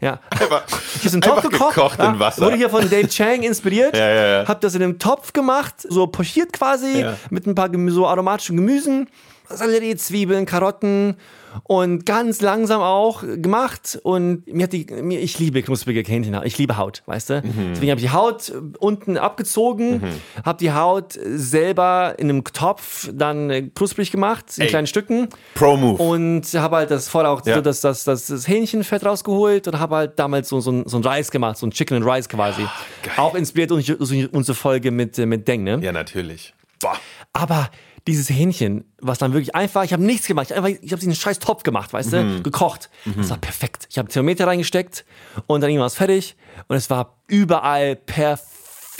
Ja. Einfach, ich habe einen Topf gekocht, gekocht in Wasser. Wurde hier von Dave Chang inspiriert. ja, ja, ja. Hab das in einem Topf gemacht, so pochiert quasi, ja. mit ein paar so aromatischen Gemüsen. Sellerie, Zwiebeln, Karotten und ganz langsam auch gemacht. Und mir hat die, mir, ich liebe knusprige Hähnchen, ich liebe Haut, weißt du? Mhm. Deswegen habe ich die Haut unten abgezogen, mhm. habe die Haut selber in einem Topf dann knusprig gemacht, in Ey. kleinen Stücken. Pro Move. Und habe halt das vorher auch ja. so das, das, das, das Hähnchenfett rausgeholt und habe halt damals so, so, ein, so ein Reis gemacht, so ein Chicken and Rice quasi. Oh, auch inspiriert unsere Folge mit, mit Deng, ne? Ja, natürlich. Boah. Aber dieses Hähnchen, was dann wirklich einfach, ich habe nichts gemacht, ich habe hab diesen scheiß Topf gemacht, weißt mhm. du, gekocht. Mhm. Das war perfekt. Ich habe Thermometer reingesteckt und dann irgendwas fertig und es war überall perfekt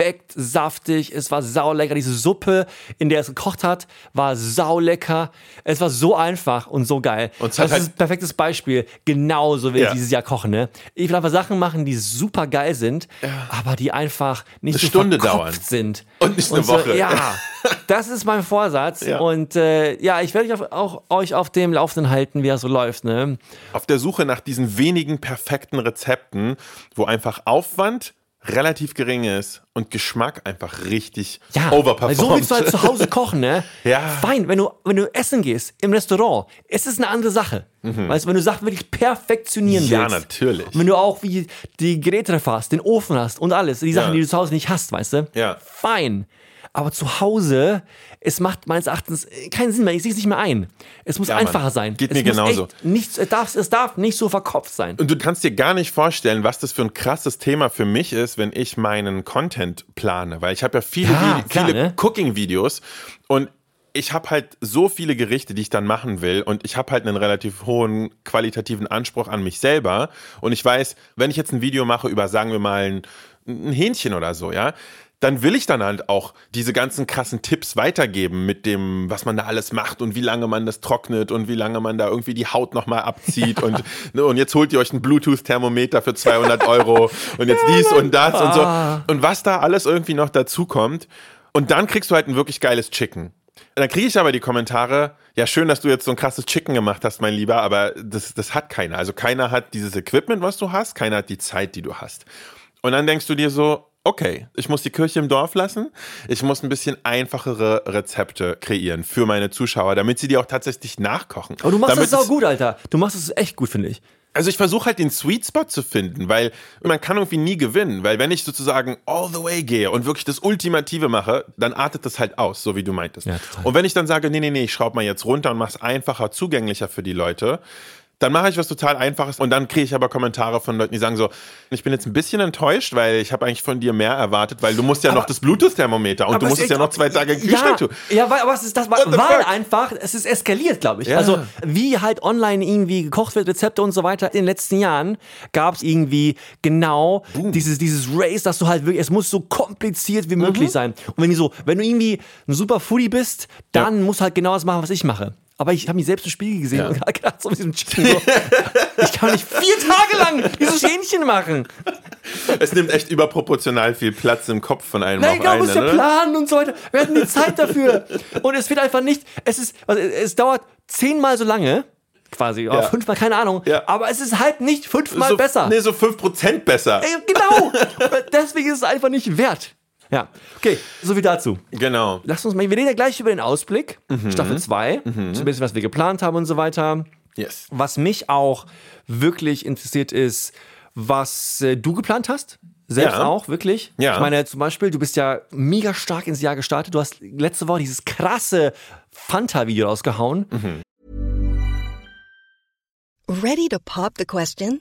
perfekt saftig, es war saulecker. Diese Suppe, in der es gekocht hat, war saulecker. Es war so einfach und so geil. Und das halt ist ein perfektes Beispiel. Genauso will ja. ich dieses Jahr kochen. Ne? Ich will einfach Sachen machen, die super geil sind, ja. aber die einfach nicht eine so Stunde dauern sind. Und nicht eine und so, Woche. Ja, [LAUGHS] das ist mein Vorsatz. Ja. Und äh, ja, ich werde euch auch euch auf dem Laufenden halten, wie er so läuft. Ne? Auf der Suche nach diesen wenigen perfekten Rezepten, wo einfach Aufwand relativ gering ist und Geschmack einfach richtig ja, overperformt. so willst du halt zu Hause [LAUGHS] kochen, ne? ja. Fein, wenn du, wenn du essen gehst im Restaurant, ist es eine andere Sache. Mhm. Weißt du, wenn du Sachen wirklich perfektionieren ja, willst. Ja, natürlich. Wenn du auch wie die Geräte hast, den Ofen hast und alles, die Sachen, ja. die du zu Hause nicht hast, weißt du? Ja. Fein. Aber zu Hause, es macht meines Erachtens keinen Sinn mehr. Ich sehe es nicht mehr ein. Es muss ja, einfacher Mann. sein. Geht es mir genauso. Nicht, es, darf, es darf nicht so verkopft sein. Und du kannst dir gar nicht vorstellen, was das für ein krasses Thema für mich ist, wenn ich meinen Content plane. Weil ich habe ja viele, ja, klar, viele ne? Cooking-Videos und ich habe halt so viele Gerichte, die ich dann machen will und ich habe halt einen relativ hohen qualitativen Anspruch an mich selber und ich weiß, wenn ich jetzt ein Video mache über, sagen wir mal, ein, ein Hähnchen oder so, ja, dann will ich dann halt auch diese ganzen krassen Tipps weitergeben mit dem, was man da alles macht und wie lange man das trocknet und wie lange man da irgendwie die Haut nochmal abzieht und, ne, und jetzt holt ihr euch ein Bluetooth-Thermometer für 200 Euro und jetzt dies und das und so. Ah. Und was da alles irgendwie noch dazu kommt. Und dann kriegst du halt ein wirklich geiles Chicken. Dann kriege ich aber die Kommentare, ja, schön, dass du jetzt so ein krasses Chicken gemacht hast, mein Lieber, aber das, das hat keiner. Also keiner hat dieses Equipment, was du hast, keiner hat die Zeit, die du hast. Und dann denkst du dir so, okay, ich muss die Kirche im Dorf lassen. Ich muss ein bisschen einfachere Rezepte kreieren für meine Zuschauer, damit sie die auch tatsächlich nachkochen. Aber du machst damit das auch gut, Alter. Du machst es echt gut, finde ich. Also ich versuche halt den Sweet Spot zu finden, weil man kann irgendwie nie gewinnen, weil wenn ich sozusagen all the way gehe und wirklich das Ultimative mache, dann artet das halt aus, so wie du meintest. Ja, und wenn ich dann sage, nee, nee, nee, ich schraube mal jetzt runter und mache es einfacher, zugänglicher für die Leute, dann mache ich was total Einfaches und dann kriege ich aber Kommentare von Leuten, die sagen so, ich bin jetzt ein bisschen enttäuscht, weil ich habe eigentlich von dir mehr erwartet, weil du musst ja aber, noch das Bluetooth-Thermometer und du musst es ja noch zwei Tage im Kühlschrank tun. Ja, weil, aber es ist das, weil, einfach, es ist eskaliert, glaube ich. Ja. Also wie halt online irgendwie gekocht wird, Rezepte und so weiter. In den letzten Jahren gab es irgendwie genau dieses, dieses Race, dass du halt wirklich, es muss so kompliziert wie möglich mhm. sein. Und wenn du so, wenn du irgendwie ein super Foodie bist, dann ja. musst du halt genau das machen, was ich mache. Aber ich habe mich selbst im Spiegel gesehen ja. und gedacht, so mit diesem Chicken, so, [LAUGHS] ich kann nicht vier Tage lang dieses Hähnchen machen. Es nimmt echt überproportional viel Platz im Kopf von einem Nein, auch muss ja ne? planen und so weiter. Wir hatten die Zeit dafür. Und es wird einfach nicht, es ist, also es dauert zehnmal so lange, quasi, ja. fünfmal, keine Ahnung. Ja. Aber es ist halt nicht fünfmal so, besser. Nee, so fünf Prozent besser. Ey, genau. [LAUGHS] Deswegen ist es einfach nicht wert. Ja, okay, so wie dazu. Genau. Lass uns mal, wir reden ja gleich über den Ausblick, mhm. Staffel 2, mhm. so ein bisschen, was wir geplant haben und so weiter. Yes. Was mich auch wirklich interessiert ist, was äh, du geplant hast. Selbst ja. auch, wirklich. Ja. Ich meine, zum Beispiel, du bist ja mega stark ins Jahr gestartet. Du hast letzte Woche dieses krasse Fanta-Video rausgehauen. Mhm. Ready to pop the question?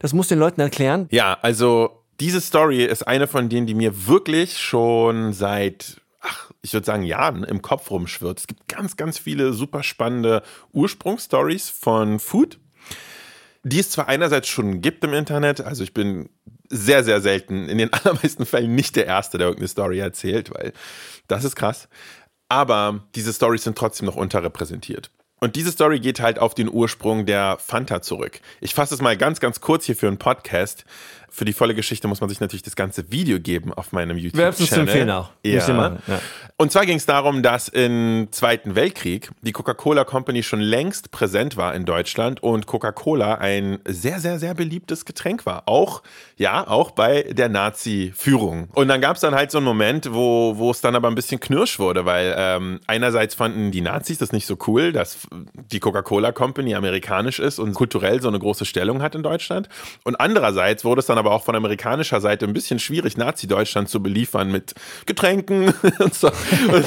Das muss den Leuten erklären. Ja, also diese Story ist eine von denen, die mir wirklich schon seit ach, ich würde sagen, Jahren im Kopf rumschwirrt. Es gibt ganz, ganz viele super spannende Ursprungsstories von Food, die es zwar einerseits schon gibt im Internet, also ich bin sehr, sehr selten, in den [LAUGHS] allermeisten Fällen nicht der Erste, der irgendeine Story erzählt, weil das ist krass. Aber diese Stories sind trotzdem noch unterrepräsentiert. Und diese Story geht halt auf den Ursprung der Fanta zurück. Ich fasse es mal ganz, ganz kurz hier für einen Podcast. Für die volle Geschichte muss man sich natürlich das ganze Video geben auf meinem YouTube-Channel. Wärst zu empfehlen auch. Ja. ja. Und zwar ging es darum, dass im Zweiten Weltkrieg die Coca-Cola Company schon längst präsent war in Deutschland und Coca-Cola ein sehr, sehr, sehr beliebtes Getränk war. Auch, ja, auch bei der Nazi-Führung. Und dann gab es dann halt so einen Moment, wo, wo es dann aber ein bisschen knirsch wurde, weil ähm, einerseits fanden die Nazis das nicht so cool, dass die Coca-Cola Company amerikanisch ist und kulturell so eine große Stellung hat in Deutschland. Und andererseits wurde es dann aber aber auch von amerikanischer Seite ein bisschen schwierig, Nazi-Deutschland zu beliefern mit Getränken [LAUGHS] und so.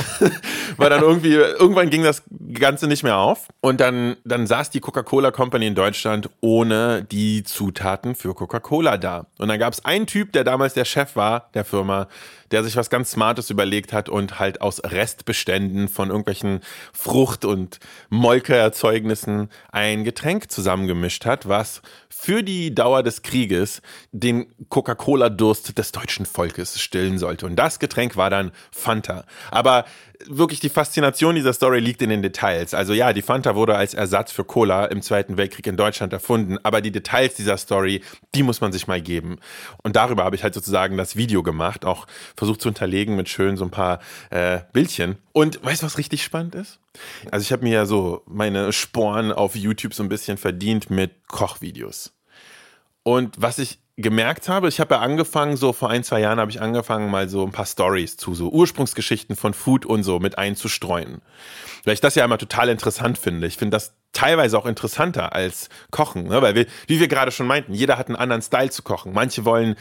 [LAUGHS] Weil dann irgendwie, irgendwann ging das Ganze nicht mehr auf. Und dann, dann saß die Coca-Cola Company in Deutschland ohne die Zutaten für Coca-Cola da. Und dann gab es einen Typ, der damals der Chef war der Firma, der sich was ganz Smartes überlegt hat und halt aus Restbeständen von irgendwelchen Frucht- und Molkeerzeugnissen ein Getränk zusammengemischt hat, was für die Dauer des Krieges den Coca-Cola-Durst des deutschen Volkes stillen sollte. Und das Getränk war dann Fanta. Aber wirklich die Faszination dieser Story liegt in den Details. Also ja, die Fanta wurde als Ersatz für Cola im Zweiten Weltkrieg in Deutschland erfunden, aber die Details dieser Story, die muss man sich mal geben. Und darüber habe ich halt sozusagen das Video gemacht, auch versucht zu unterlegen mit schön so ein paar äh, Bildchen. Und weißt du, was richtig spannend ist? Also ich habe mir ja so meine Sporen auf YouTube so ein bisschen verdient mit Kochvideos. Und was ich gemerkt habe, ich habe ja angefangen, so vor ein, zwei Jahren habe ich angefangen, mal so ein paar Stories zu so Ursprungsgeschichten von Food und so mit einzustreuen. Weil ich das ja immer total interessant finde. Ich finde das teilweise auch interessanter als Kochen, ne? weil wir, wie wir gerade schon meinten, jeder hat einen anderen Style zu kochen. Manche wollen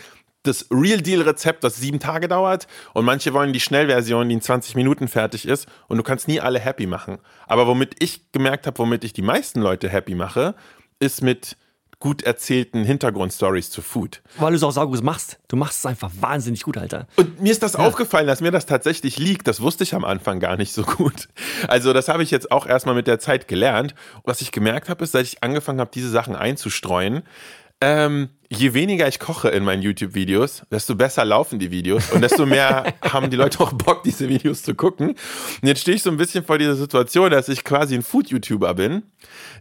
das Real Deal Rezept, das sieben Tage dauert und manche wollen die Schnellversion, die in 20 Minuten fertig ist und du kannst nie alle happy machen. Aber womit ich gemerkt habe, womit ich die meisten Leute happy mache, ist mit gut erzählten Hintergrundstories zu Food. Weil du es auch saugut machst. Du machst es einfach wahnsinnig gut, Alter. Und mir ist das ja. aufgefallen, dass mir das tatsächlich liegt. Das wusste ich am Anfang gar nicht so gut. Also das habe ich jetzt auch erstmal mit der Zeit gelernt. Was ich gemerkt habe, ist, seit ich angefangen habe, diese Sachen einzustreuen, ähm, je weniger ich koche in meinen YouTube-Videos, desto besser laufen die Videos und desto mehr [LAUGHS] haben die Leute auch Bock, diese Videos zu gucken. Und jetzt stehe ich so ein bisschen vor dieser Situation, dass ich quasi ein Food-YouTuber bin,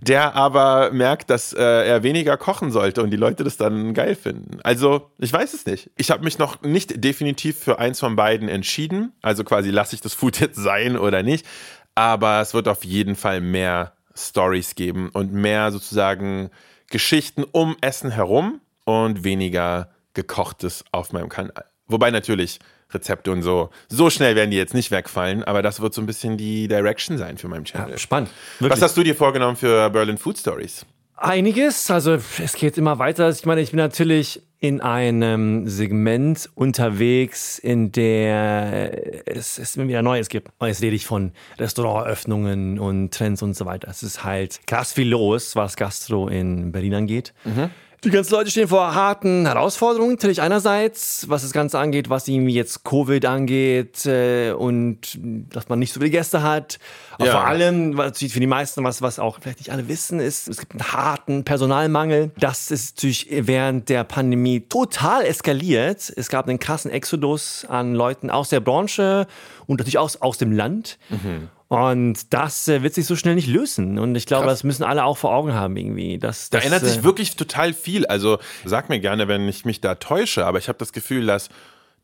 der aber merkt, dass äh, er weniger kochen sollte und die Leute das dann geil finden. Also, ich weiß es nicht. Ich habe mich noch nicht definitiv für eins von beiden entschieden. Also quasi lasse ich das Food jetzt sein oder nicht. Aber es wird auf jeden Fall mehr Stories geben und mehr sozusagen Geschichten um Essen herum und weniger gekochtes auf meinem Kanal. Wobei natürlich Rezepte und so, so schnell werden die jetzt nicht wegfallen, aber das wird so ein bisschen die Direction sein für meinen Channel. Ja, spannend. Wirklich. Was hast du dir vorgenommen für Berlin Food Stories? Einiges, also es geht immer weiter. Ich meine, ich bin natürlich in einem Segment unterwegs, in der es, es wieder Neues gibt. Jetzt rede ich von Restaurantöffnungen und Trends und so weiter. Es ist halt krass viel los, was Gastro in Berlin angeht. Mhm. Die ganzen Leute stehen vor harten Herausforderungen. Natürlich einerseits, was das Ganze angeht, was irgendwie jetzt Covid angeht äh, und dass man nicht so viele Gäste hat. Aber ja. vor allem, natürlich für die meisten, was, was auch vielleicht nicht alle wissen, ist, es gibt einen harten Personalmangel. Das ist natürlich während der Pandemie total eskaliert. Es gab einen krassen Exodus an Leuten aus der Branche und natürlich aus, aus dem Land. Mhm. Und das äh, wird sich so schnell nicht lösen. Und ich glaube, Krass. das müssen alle auch vor Augen haben irgendwie. Das, das, da ändert sich äh, wirklich total viel. Also sag mir gerne, wenn ich mich da täusche, aber ich habe das Gefühl, dass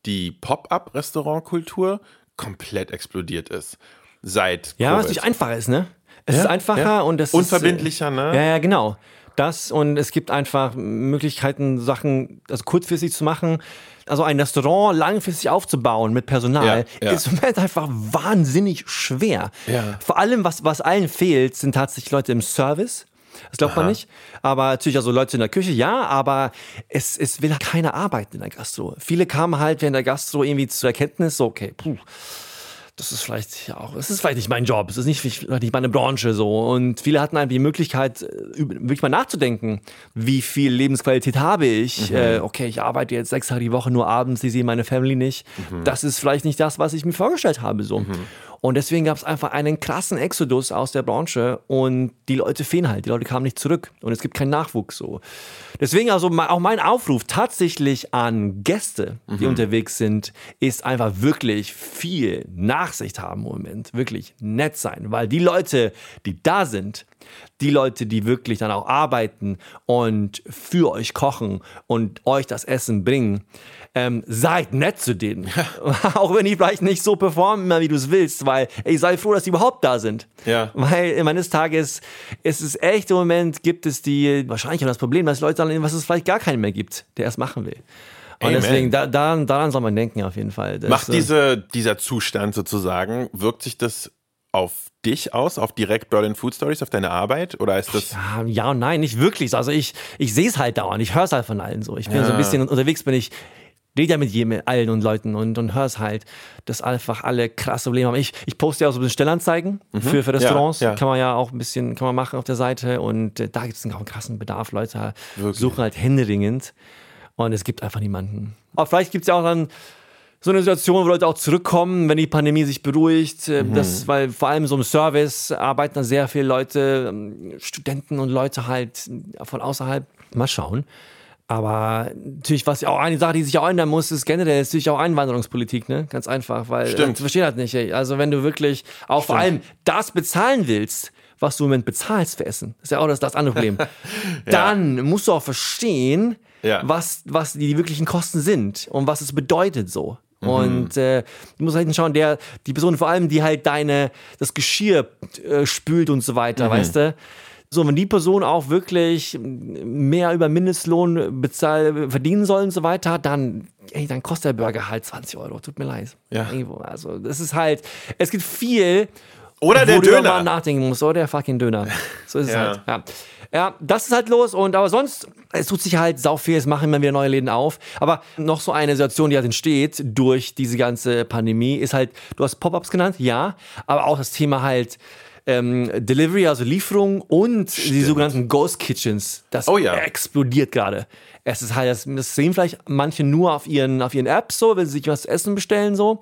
die Pop-up-Restaurantkultur komplett explodiert ist. Seit. Ja, was nicht einfacher ist, ne? Es ja, ist einfacher ja. und es Unverbindlicher, ist, äh, ne? Ja, ja, genau. Das und es gibt einfach Möglichkeiten, Sachen also kurzfristig zu machen also ein Restaurant langfristig aufzubauen mit Personal, ja, ja. ist im Moment einfach wahnsinnig schwer. Ja. Vor allem, was, was allen fehlt, sind tatsächlich Leute im Service. Das glaubt Aha. man nicht. Aber natürlich also Leute in der Küche, ja, aber es, es will keiner arbeiten in der Gastro. Viele kamen halt während der Gastro irgendwie zur Erkenntnis, so, okay, puh, das ist vielleicht ja auch, es ist vielleicht nicht mein Job, es ist nicht, nicht meine Branche so. Und viele hatten einfach die Möglichkeit, äh, wirklich mal nachzudenken, wie viel Lebensqualität habe ich. Mhm. Äh, okay, ich arbeite jetzt sechs Tage die Woche nur abends, ich sehe meine Family nicht. Mhm. Das ist vielleicht nicht das, was ich mir vorgestellt habe so. Mhm. Und deswegen gab es einfach einen krassen Exodus aus der Branche und die Leute fehlen halt, die Leute kamen nicht zurück und es gibt keinen Nachwuchs so. Deswegen also auch mein Aufruf tatsächlich an Gäste, die mhm. unterwegs sind, ist einfach wirklich viel Nachsicht haben im Moment, wirklich nett sein, weil die Leute, die da sind, die Leute, die wirklich dann auch arbeiten und für euch kochen und euch das Essen bringen, ähm, seid nett zu denen. [LAUGHS] auch wenn die vielleicht nicht so performen, wie du es willst, weil ich sei froh, dass die überhaupt da sind. Ja. Weil eines Tages ist es echt im Moment, gibt es die, wahrscheinlich haben das Problem, dass Leute dann, was es vielleicht gar keinen mehr gibt, der es machen will. Und deswegen, da, daran, daran soll man denken auf jeden Fall. Das, Macht diese, dieser Zustand sozusagen, wirkt sich das auf dich aus, auf direkt Berlin Food Stories, auf deine Arbeit? Oder ist das. Ja, ja und nein, nicht wirklich. Also ich, ich sehe es halt dauernd, ich höre es halt von allen so. Ich bin ja. so ein bisschen unterwegs, bin ich rede ja mit jedem, allen und Leuten und, und hör's halt, dass einfach alle krasse Probleme haben. Ich, ich poste ja auch so ein bisschen Stellanzeigen mhm. für, für Restaurants. Ja. Kann man ja auch ein bisschen, kann man machen auf der Seite und äh, da gibt es einen krassen Bedarf. Leute Wirklich? suchen halt händeringend und es gibt einfach niemanden. Aber vielleicht gibt es ja auch dann so eine Situation, wo Leute auch zurückkommen, wenn die Pandemie sich beruhigt. Äh, mhm. Das, weil vor allem so im Service arbeiten da sehr viele Leute, ähm, Studenten und Leute halt von außerhalb. Mal schauen. Aber natürlich, was auch eine Sache, die sich auch ändern muss, ist generell ist natürlich auch Einwanderungspolitik, ne? Ganz einfach, weil Stimmt. Äh, verstehe das nicht. Ey. Also wenn du wirklich auch Stimmt. vor allem das bezahlen willst, was du im Moment bezahlst für Essen, ist ja auch das, das andere Problem. [LAUGHS] ja. Dann musst du auch verstehen, ja. was, was die wirklichen Kosten sind und was es bedeutet so. Mhm. Und äh, du musst halt schauen, der, die Person vor allem, die halt deine, das Geschirr äh, spült und so weiter, mhm. weißt du? So, wenn die Person auch wirklich mehr über Mindestlohn bezahl, verdienen soll und so weiter, dann, ey, dann kostet der Burger halt 20 Euro. Tut mir leid. Ja. Irgendwo. Also, das ist halt, es gibt viel, oder der wo Döner. Nachdenken musst. Oder der fucking Döner. So ist es ja. halt. Ja. Ja, das ist halt los. Und aber sonst, es tut sich halt sau viel. Es machen immer wieder neue Läden auf. Aber noch so eine Situation, die halt entsteht durch diese ganze Pandemie, ist halt, du hast Pop-Ups genannt, ja. Aber auch das Thema halt, ähm, Delivery, also Lieferung und Stimmt. die sogenannten Ghost Kitchens. Das oh ja. explodiert gerade. Es ist halt, das, das, sehen vielleicht manche nur auf ihren, auf ihren Apps so, wenn sie sich was zu essen bestellen so.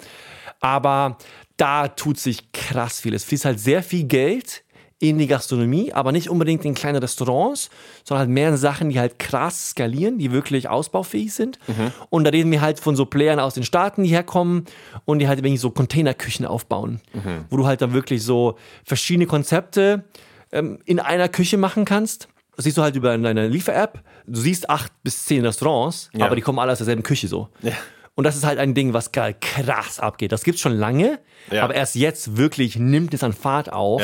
Aber da tut sich krass viel. Es fließt halt sehr viel Geld in die Gastronomie, aber nicht unbedingt in kleine Restaurants, sondern halt mehr in Sachen, die halt krass skalieren, die wirklich ausbaufähig sind. Mhm. Und da reden wir halt von so Playern aus den Staaten, die herkommen und die halt irgendwie so Containerküchen aufbauen, mhm. wo du halt dann wirklich so verschiedene Konzepte ähm, in einer Küche machen kannst. Das siehst du halt über deine Liefer-App. Du siehst acht bis zehn Restaurants, ja. aber die kommen alle aus derselben Küche so. Ja. Und das ist halt ein Ding, was gerade krass abgeht. Das gibt's schon lange, ja. aber erst jetzt wirklich nimmt es an Fahrt auf.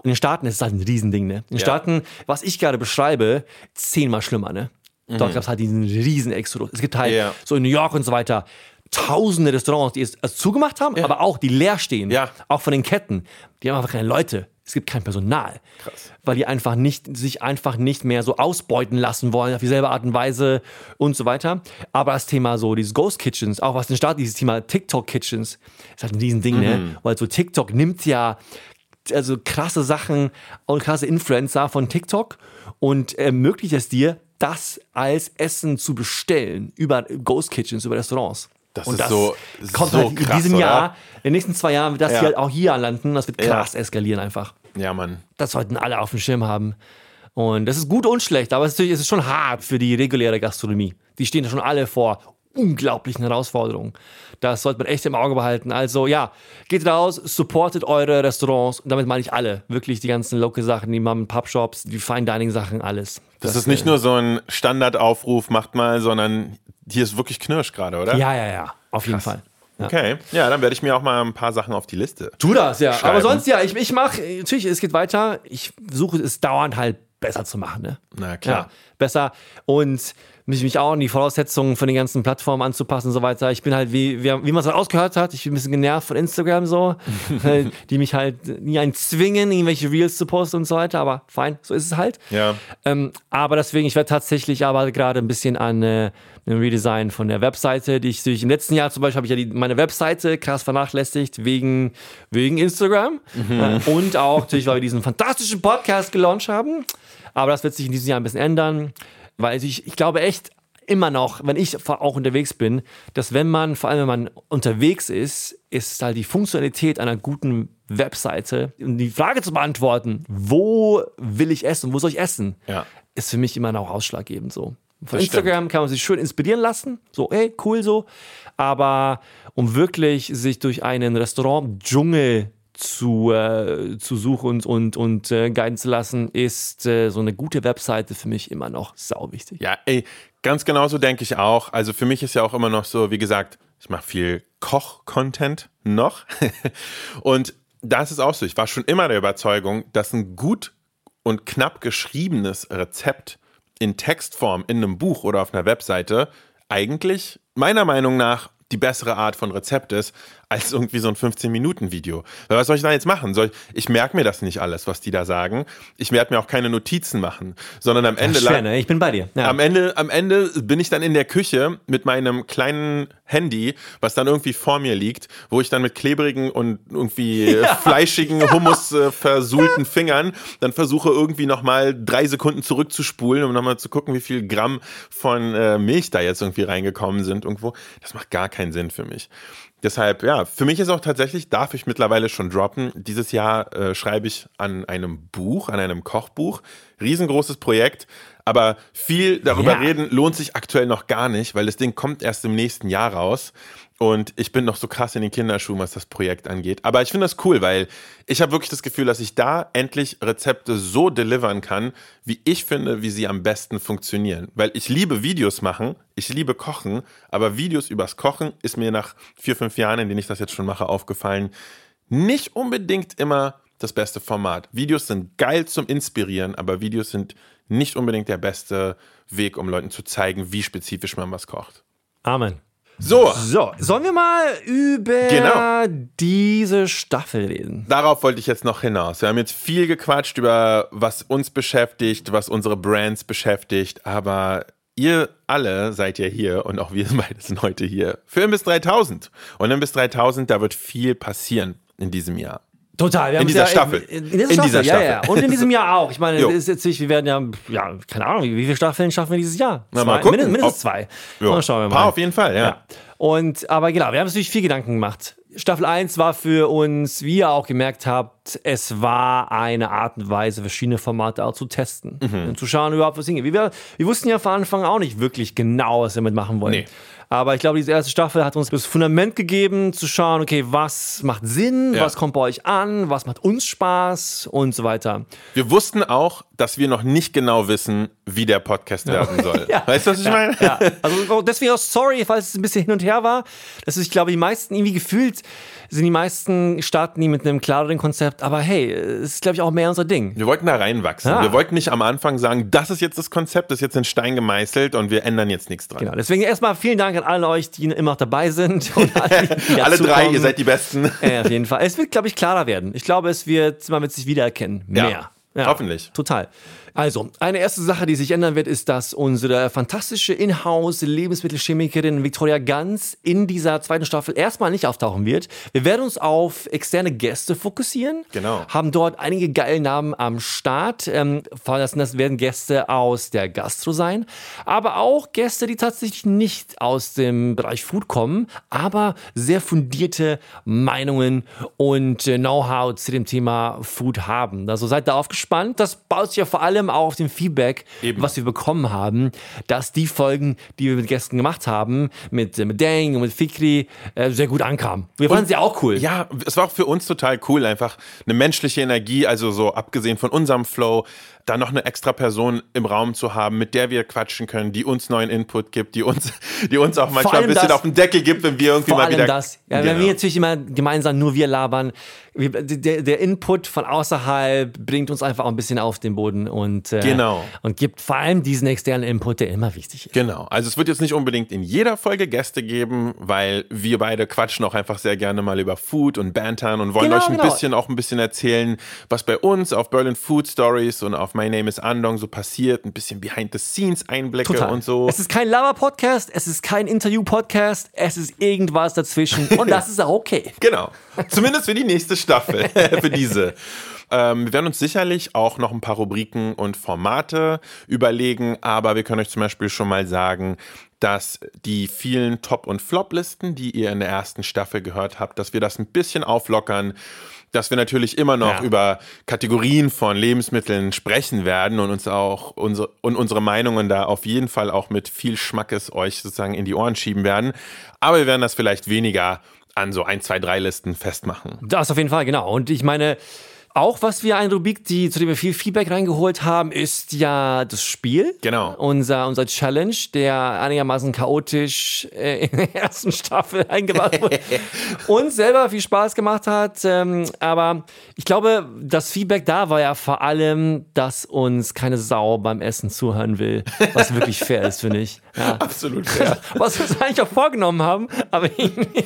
Und in den Staaten ist es halt ein Riesending, ne? In den ja. Staaten, was ich gerade beschreibe, zehnmal schlimmer, ne? Dort mhm. gab es halt diesen riesen Exodus. Es gibt halt ja. so in New York und so weiter tausende Restaurants, die es also zugemacht haben, ja. aber auch die leer stehen. Ja. Auch von den Ketten. Die haben einfach keine Leute. Es gibt kein Personal. Krass. Weil die einfach nicht, sich einfach nicht mehr so ausbeuten lassen wollen auf dieselbe Art und Weise und so weiter. Aber das Thema so, dieses Ghost Kitchens, auch was den Start, dieses Thema TikTok Kitchens, ist halt ein Riesending, ne? mhm. ne? Weil so TikTok nimmt ja also krasse Sachen und krasse Influencer von TikTok und ermöglicht es dir, das als Essen zu bestellen über Ghost Kitchens, über Restaurants. Das und ist das so, kommt so halt in krass, diesem oder? Jahr, in den nächsten zwei Jahren wird das Ja. hier halt auch hier anlanden. Das wird krass Ja. eskalieren einfach. Ja, Mann. Das sollten alle auf dem Schirm haben. Und das ist gut und schlecht, aber es ist, natürlich, es ist schon hart für die reguläre Gastronomie. Die stehen da schon alle vor unglaublichen Herausforderungen. Das sollte man echt im Auge behalten. Also ja, geht raus, supportet eure Restaurants. Und damit meine ich alle. Wirklich die ganzen Local Sachen, die Mom Pub Shops, die Fine Dining Sachen, alles. Das, ist nicht äh, nur so ein Standardaufruf, macht mal, sondern hier ist wirklich Knirsch gerade, oder? Ja, ja, ja. Auf jeden Fall. Ja. Okay, ja, dann werde ich mir auch mal ein paar Sachen auf die Liste. Tu das, ja. Schreiben. Aber sonst, ja, ich, ich mache, natürlich, es geht weiter. Ich versuche es dauernd halt besser zu machen, ne? Na klar. Ja, besser. Und mich, mich auch an die Voraussetzungen von den ganzen Plattformen anzupassen und so weiter. Ich bin halt, wie, wie, wie man es halt ausgehört hat, ich bin ein bisschen genervt von Instagram so, [LAUGHS] äh, die mich halt nie einen zwingen, irgendwelche Reels zu posten und so weiter, aber fein, so ist es halt. Ja. Ähm, aber deswegen, ich werde tatsächlich aber gerade ein bisschen an äh, einem Redesign von der Webseite, die ich durch im letzten Jahr zum Beispiel habe ich ja die, meine Webseite krass vernachlässigt wegen, wegen Instagram äh, und auch natürlich, weil wir diesen fantastischen Podcast gelauncht haben. Aber das wird sich in diesem Jahr ein bisschen ändern, weil ich, ich glaube echt immer noch, wenn ich auch unterwegs bin, dass wenn man, vor allem wenn man unterwegs ist, ist halt die Funktionalität einer guten Webseite, um die Frage zu beantworten, wo will ich essen, wo soll ich essen, Ja. ist für mich immer noch ausschlaggebend so. Von Das Instagram kann man sich schön inspirieren lassen, so, ey, cool so, aber um wirklich sich durch einen Restaurant-Dschungel zu, äh, zu suchen und, und, äh, guiden zu lassen, ist äh, so eine gute Webseite für mich immer noch sau wichtig. Ja, ey, ganz genauso denke ich auch. Also für mich ist ja auch immer noch so, wie gesagt, ich mache viel Koch-Content noch. [LAUGHS] und das ist auch so. Ich war schon immer der Überzeugung, dass ein gut und knapp geschriebenes Rezept in Textform in einem Buch oder auf einer Webseite eigentlich meiner Meinung nach die bessere Art von Rezept ist, als irgendwie so ein 15-Minuten-Video. Weil was soll ich da jetzt machen? Soll ich, ich merke mir das nicht alles, was die da sagen. Ich werde mir auch keine Notizen machen, sondern am Ende Schwer, ne? Ich bin bei dir. Ja. am Ende, am Ende bin ich dann in der Küche mit meinem kleinen Handy, was dann irgendwie vor mir liegt, wo ich dann mit klebrigen und irgendwie [LAUGHS] fleischigen, Hummus äh, versuhlten Fingern dann versuche irgendwie nochmal drei Sekunden zurückzuspulen, um nochmal zu gucken, wie viel Gramm von äh, Milch da jetzt irgendwie reingekommen sind irgendwo. Das macht gar keinen Sinn für mich. Deshalb, ja, für mich ist auch tatsächlich, darf ich mittlerweile schon droppen. Dieses Jahr äh, schreibe ich an einem Buch, an einem Kochbuch. Riesengroßes Projekt, aber viel darüber Ja. reden lohnt sich aktuell noch gar nicht, weil das Ding kommt erst im nächsten Jahr raus. Und ich bin noch so krass in den Kinderschuhen, was das Projekt angeht. Aber ich finde das cool, weil ich habe wirklich das Gefühl, dass ich da endlich Rezepte so delivern kann, wie ich finde, wie sie am besten funktionieren. Weil ich liebe Videos machen, ich liebe Kochen, aber Videos übers Kochen ist mir nach vier, fünf Jahren, in denen ich das jetzt schon mache, aufgefallen, nicht unbedingt immer das beste Format. Videos sind geil zum Inspirieren, aber Videos sind nicht unbedingt der beste Weg, um Leuten zu zeigen, wie spezifisch man was kocht. Amen. So, So, sollen wir mal über Genau. diese Staffel reden? darauf wollte ich jetzt noch hinaus. Wir haben jetzt viel gequatscht über, was uns beschäftigt, was unsere Brands beschäftigt, aber ihr alle seid ja hier und auch wir [LAUGHS] beide sind heute hier für Imbiss 3000. Und Imbiss 3000, da wird viel passieren in diesem Jahr. Total. In es dieser ja, Staffel. In, in dieser In Staffel, dieser ja, ja. Staffel. Und in diesem Jahr auch. Ich meine, Jo. es ist jetzt nicht, wir werden ja, ja, keine Ahnung, wie, wie viele Staffeln schaffen wir dieses Jahr? Na, mal gucken. Mindestens, mindestens zwei. Ja, Mal schauen wir mal. paar auf jeden Fall, ja. Ja. Und, aber genau, wir haben uns natürlich viel Gedanken gemacht. Staffel 1 war für uns, wie ihr auch gemerkt habt, es war eine Art und Weise, verschiedene Formate auch zu testen. Mhm. Und zu schauen überhaupt, was hingeht. Wir, wir wussten ja von Anfang auch nicht wirklich genau, was wir damit machen wollen. Nee. Aber ich glaube, diese erste Staffel hat uns das Fundament gegeben, zu schauen, okay, was macht Sinn, Ja. was kommt bei euch an, was macht uns Spaß und so weiter. Wir wussten auch, dass wir noch nicht genau wissen, wie der Podcast werden soll. [LAUGHS] Ja. Weißt du, was ich ja, meine? Ja. Also deswegen auch sorry, falls es ein bisschen hin und her war. Das ist, ich glaube, die meisten irgendwie gefühlt sind die meisten starten die mit einem klareren Konzept. Aber hey, es ist, glaube ich, auch mehr unser Ding. Wir wollten da reinwachsen. Ja. Wir wollten nicht am Anfang sagen, das ist jetzt das Konzept, das ist jetzt in Stein gemeißelt und wir ändern jetzt nichts dran. Genau. Deswegen erstmal vielen Dank an alle euch, die immer noch dabei sind. [LAUGHS] alle, die, [LAUGHS] alle drei, ihr seid die Besten. Ja, auf jeden Fall. Es wird, glaube ich, klarer werden. Ich glaube, es wird, man wird sich wiedererkennen. Mehr. Ja, ja, hoffentlich. Total. Also, eine erste Sache, die sich ändern wird, ist, dass unsere fantastische Inhouse-Lebensmittelchemikerin Victoria Ganz in dieser zweiten Staffel erstmal nicht auftauchen wird. Wir werden uns auf externe Gäste fokussieren. Genau. Haben dort einige geile Namen am Start. Ähm, das werden Gäste aus der Gastro sein, aber auch Gäste, die tatsächlich nicht aus dem Bereich Food kommen, aber sehr fundierte Meinungen und äh, Know-how zu dem Thema Food haben. Also seid darauf gespannt. Das baut sich ja vor allem allem auch auf dem Feedback, Eben. was wir bekommen haben, dass die Folgen, die wir mit Gästen gemacht haben, mit, äh, mit Dang und mit Fikri, äh, sehr gut ankamen. Wir fanden sie auch cool. Ja, es war auch für uns total cool, einfach eine menschliche Energie, also so abgesehen von unserem Flow, da noch eine extra Person im Raum zu haben, mit der wir quatschen können, die uns neuen Input gibt, die uns, [LAUGHS] die uns auch manchmal ein bisschen das, auf den Deckel gibt, wenn wir irgendwie mal wieder. Das. Ja, genau. Wenn wir natürlich immer gemeinsam nur wir labern, der, der, Input von außerhalb bringt uns einfach auch ein bisschen auf den Boden und, äh, genau. und gibt vor allem diesen externen Input, der immer wichtig ist. Genau. Also es wird jetzt nicht unbedingt in jeder Folge Gäste geben, weil wir beide quatschen auch einfach sehr gerne mal über Food und Bantern und wollen genau, euch ein genau. bisschen auch ein bisschen erzählen, was bei uns auf Berlin Food Stories und auf My Name is Andong so passiert, ein bisschen Behind the Scenes Einblicke Total. und so. Es ist kein Lava-Podcast, es ist kein Interview-Podcast, es ist irgendwas dazwischen und das ist auch okay. [LAUGHS] Genau. Zumindest für die nächste Staffel, [LAUGHS] für diese. Ähm, wir werden uns sicherlich auch noch ein paar Rubriken und Formate überlegen, aber wir können euch zum Beispiel schon mal sagen, dass die vielen Top- und Flop-Listen, die ihr in der ersten Staffel gehört habt, dass wir das ein bisschen auflockern dass wir natürlich immer noch ja. über Kategorien von Lebensmitteln sprechen werden und uns auch unsere, und unsere Meinungen da auf jeden Fall auch mit viel Schmackes euch sozusagen in die Ohren schieben werden. Aber wir werden das vielleicht weniger an so ein, zwei, drei Listen festmachen. Das auf jeden Fall, genau. Und ich meine, auch was wir eine Rubrik, die, zu dem wir viel Feedback reingeholt haben, ist ja das Spiel. Genau. Unser, unser Challenge, der einigermaßen chaotisch äh, in der ersten Staffel [LAUGHS] eingebaut wurde. [LAUGHS] Uns selber viel Spaß gemacht hat. Ähm, aber ich glaube, das Feedback da war ja vor allem, dass uns keine Sau beim Essen zuhören will. Was wirklich fair ist, finde ich. Ja. [LAUGHS] Absolut fair. [LAUGHS] Was wir uns eigentlich auch vorgenommen haben, aber irgendwie,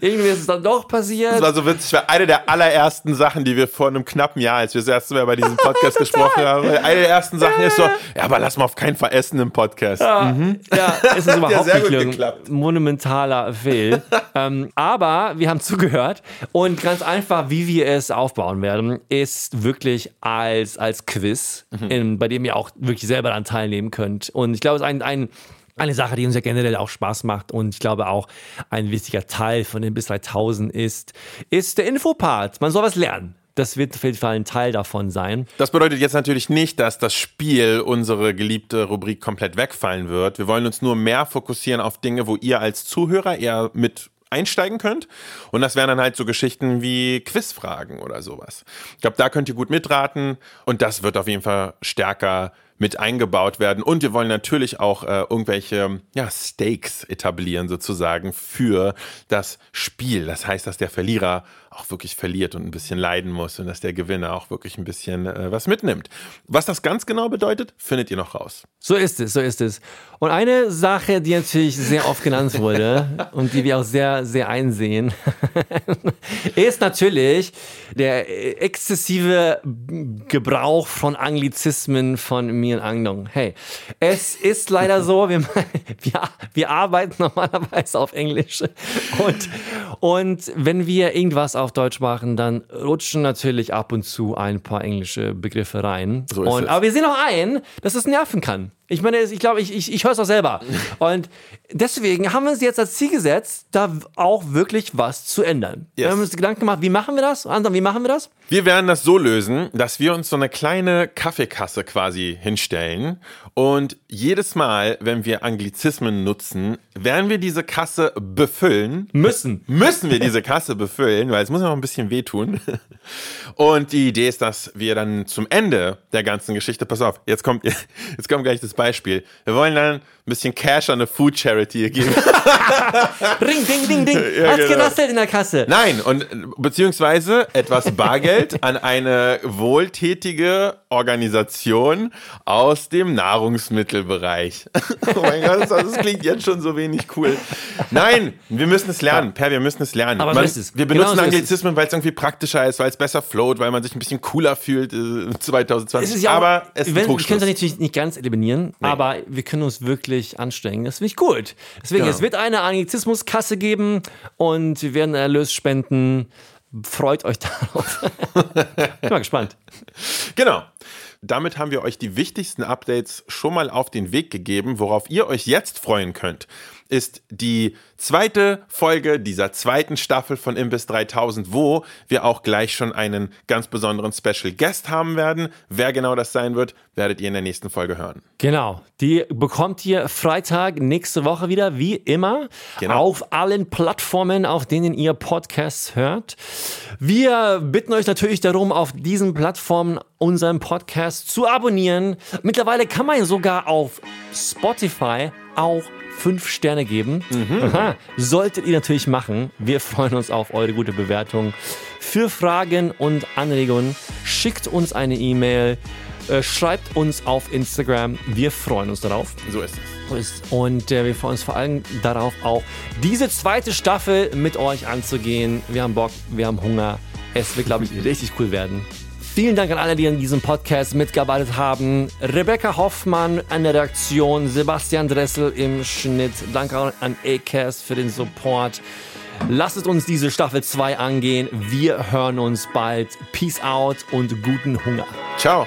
irgendwie ist es dann doch passiert. Das war so witzig, war eine der allerersten Sachen, die wir vor einem knappen Jahr, als wir das erste Mal bei diesem Podcast [LAUGHS] gesprochen haben, eine der ersten Sachen ist so, ja, aber lass mal auf keinen Fall essen im Podcast. Ja, mhm. ja es ist überhaupt ja, nicht geklappt. monumentaler Fail. ähm, aber wir haben zugehört und ganz einfach, wie wir es aufbauen werden, ist wirklich als, als Quiz, mhm. in, bei dem ihr auch wirklich selber dann teilnehmen könnt. Und ich glaube, es ist ein, ein eine Sache, die uns ja generell auch Spaß macht und ich glaube auch ein wichtiger Teil von den bis 3000 ist, ist der Infopart. Man soll was lernen. Das wird auf jeden Fall ein Teil davon sein. Das bedeutet jetzt natürlich nicht, dass das Spiel, unsere geliebte Rubrik, komplett wegfallen wird. Wir wollen uns nur mehr fokussieren auf Dinge, wo ihr als Zuhörer eher mit einsteigen könnt. Und das wären dann halt so Geschichten wie Quizfragen oder sowas. Ich glaube, da könnt ihr gut mitraten und das wird auf jeden Fall stärker mit eingebaut werden. Und wir wollen natürlich auch äh, irgendwelche ja, Stakes etablieren, sozusagen, für das Spiel. Das heißt, dass der Verlierer auch wirklich verliert und ein bisschen leiden muss und dass der Gewinner auch wirklich ein bisschen äh, was mitnimmt. Was das ganz genau bedeutet, findet ihr noch raus. So ist es, so ist es. Und eine Sache, die natürlich sehr oft genannt wurde [LAUGHS] und die wir auch sehr, sehr einsehen, [LAUGHS] ist natürlich der exzessive Gebrauch von Anglizismen von mir und Anglong. Hey, es ist leider so, wir, [LAUGHS] wir, wir arbeiten normalerweise auf Englisch und, und wenn wir irgendwas auf Deutsch machen, dann rutschen natürlich ab und zu ein paar englische Begriffe rein. So und, aber wir sehen auch ein, dass es nerven kann. Ich meine, ich glaube, ich, ich, ich höre es auch selber. [LAUGHS] Und deswegen haben wir uns jetzt als Ziel gesetzt, da auch wirklich was zu ändern. Yes. Wir haben uns Gedanken gemacht, wie machen wir das? Anton, wie machen wir das? Wir werden das so lösen, dass wir uns so eine kleine Kaffeekasse quasi hinstellen. Und jedes Mal, wenn wir Anglizismen nutzen, werden wir diese Kasse befüllen. Müssen. Müssen wir diese Kasse befüllen, weil es muss noch ein bisschen wehtun. [LAUGHS] Und die Idee ist, dass wir dann zum Ende der ganzen Geschichte, pass auf, jetzt kommt, [LAUGHS] jetzt kommt gleich das Beispiel. Wir wollen dann ein bisschen Cash an eine Food Charity geben. [LAUGHS] [LAUGHS] Ring, ding, ding, ding. Ja, Hat's genau. gerasselt in der Kasse. Nein, und beziehungsweise etwas Bargeld an eine wohltätige Organisation aus dem Nahrungsmittelbereich. [LAUGHS] oh mein Gott, das klingt jetzt schon so wenig cool. Nein, wir müssen es lernen. Per, wir müssen es lernen. Aber man, so es. Wir benutzen genau so Anglizismen, weil es irgendwie praktischer ist, weil es besser float, weil man sich ein bisschen cooler fühlt äh, 2020. Es ja aber es ist wir können es natürlich nicht ganz eliminieren, nee. aber wir können uns wirklich anstrengen. Das finde ich gut. Deswegen, genau. es wird eine Anglizismuskasse geben und wir werden Erlös spenden. Freut euch [LAUGHS] darauf. Bin mal gespannt. Genau. Damit haben wir euch die wichtigsten Updates schon mal auf den Weg gegeben, worauf ihr euch jetzt freuen könnt ist die zweite Folge dieser zweiten Staffel von Imbiss 3000, wo wir auch gleich schon einen ganz besonderen Special Guest haben werden. Wer genau das sein wird, werdet ihr in der nächsten Folge hören. Genau, die bekommt ihr Freitag nächste Woche wieder, wie immer, genau. auf allen Plattformen, auf denen ihr Podcasts hört. Wir bitten euch natürlich darum, auf diesen Plattformen unseren Podcast zu abonnieren. Mittlerweile kann man sogar auf Spotify auch fünf Sterne geben. Mhm. Solltet ihr natürlich machen. Wir freuen uns auf eure gute Bewertung. Für Fragen und Anregungen schickt uns eine E-Mail. Äh, schreibt uns auf Instagram. Wir freuen uns darauf. So ist es. Und äh, wir freuen uns vor allem darauf, auch diese zweite Staffel mit euch anzugehen. Wir haben Bock, wir haben Hunger. Es wird, glaube ich, [LAUGHS] richtig cool werden. Vielen Dank an alle, die an diesem Podcast mitgearbeitet haben. Rebecca Hoffmann an der Redaktion, Sebastian Dressel im Schnitt. Danke an Acast für den Support. Lasst uns diese Staffel 2 angehen. Wir hören uns bald. Peace out und guten Hunger. Ciao.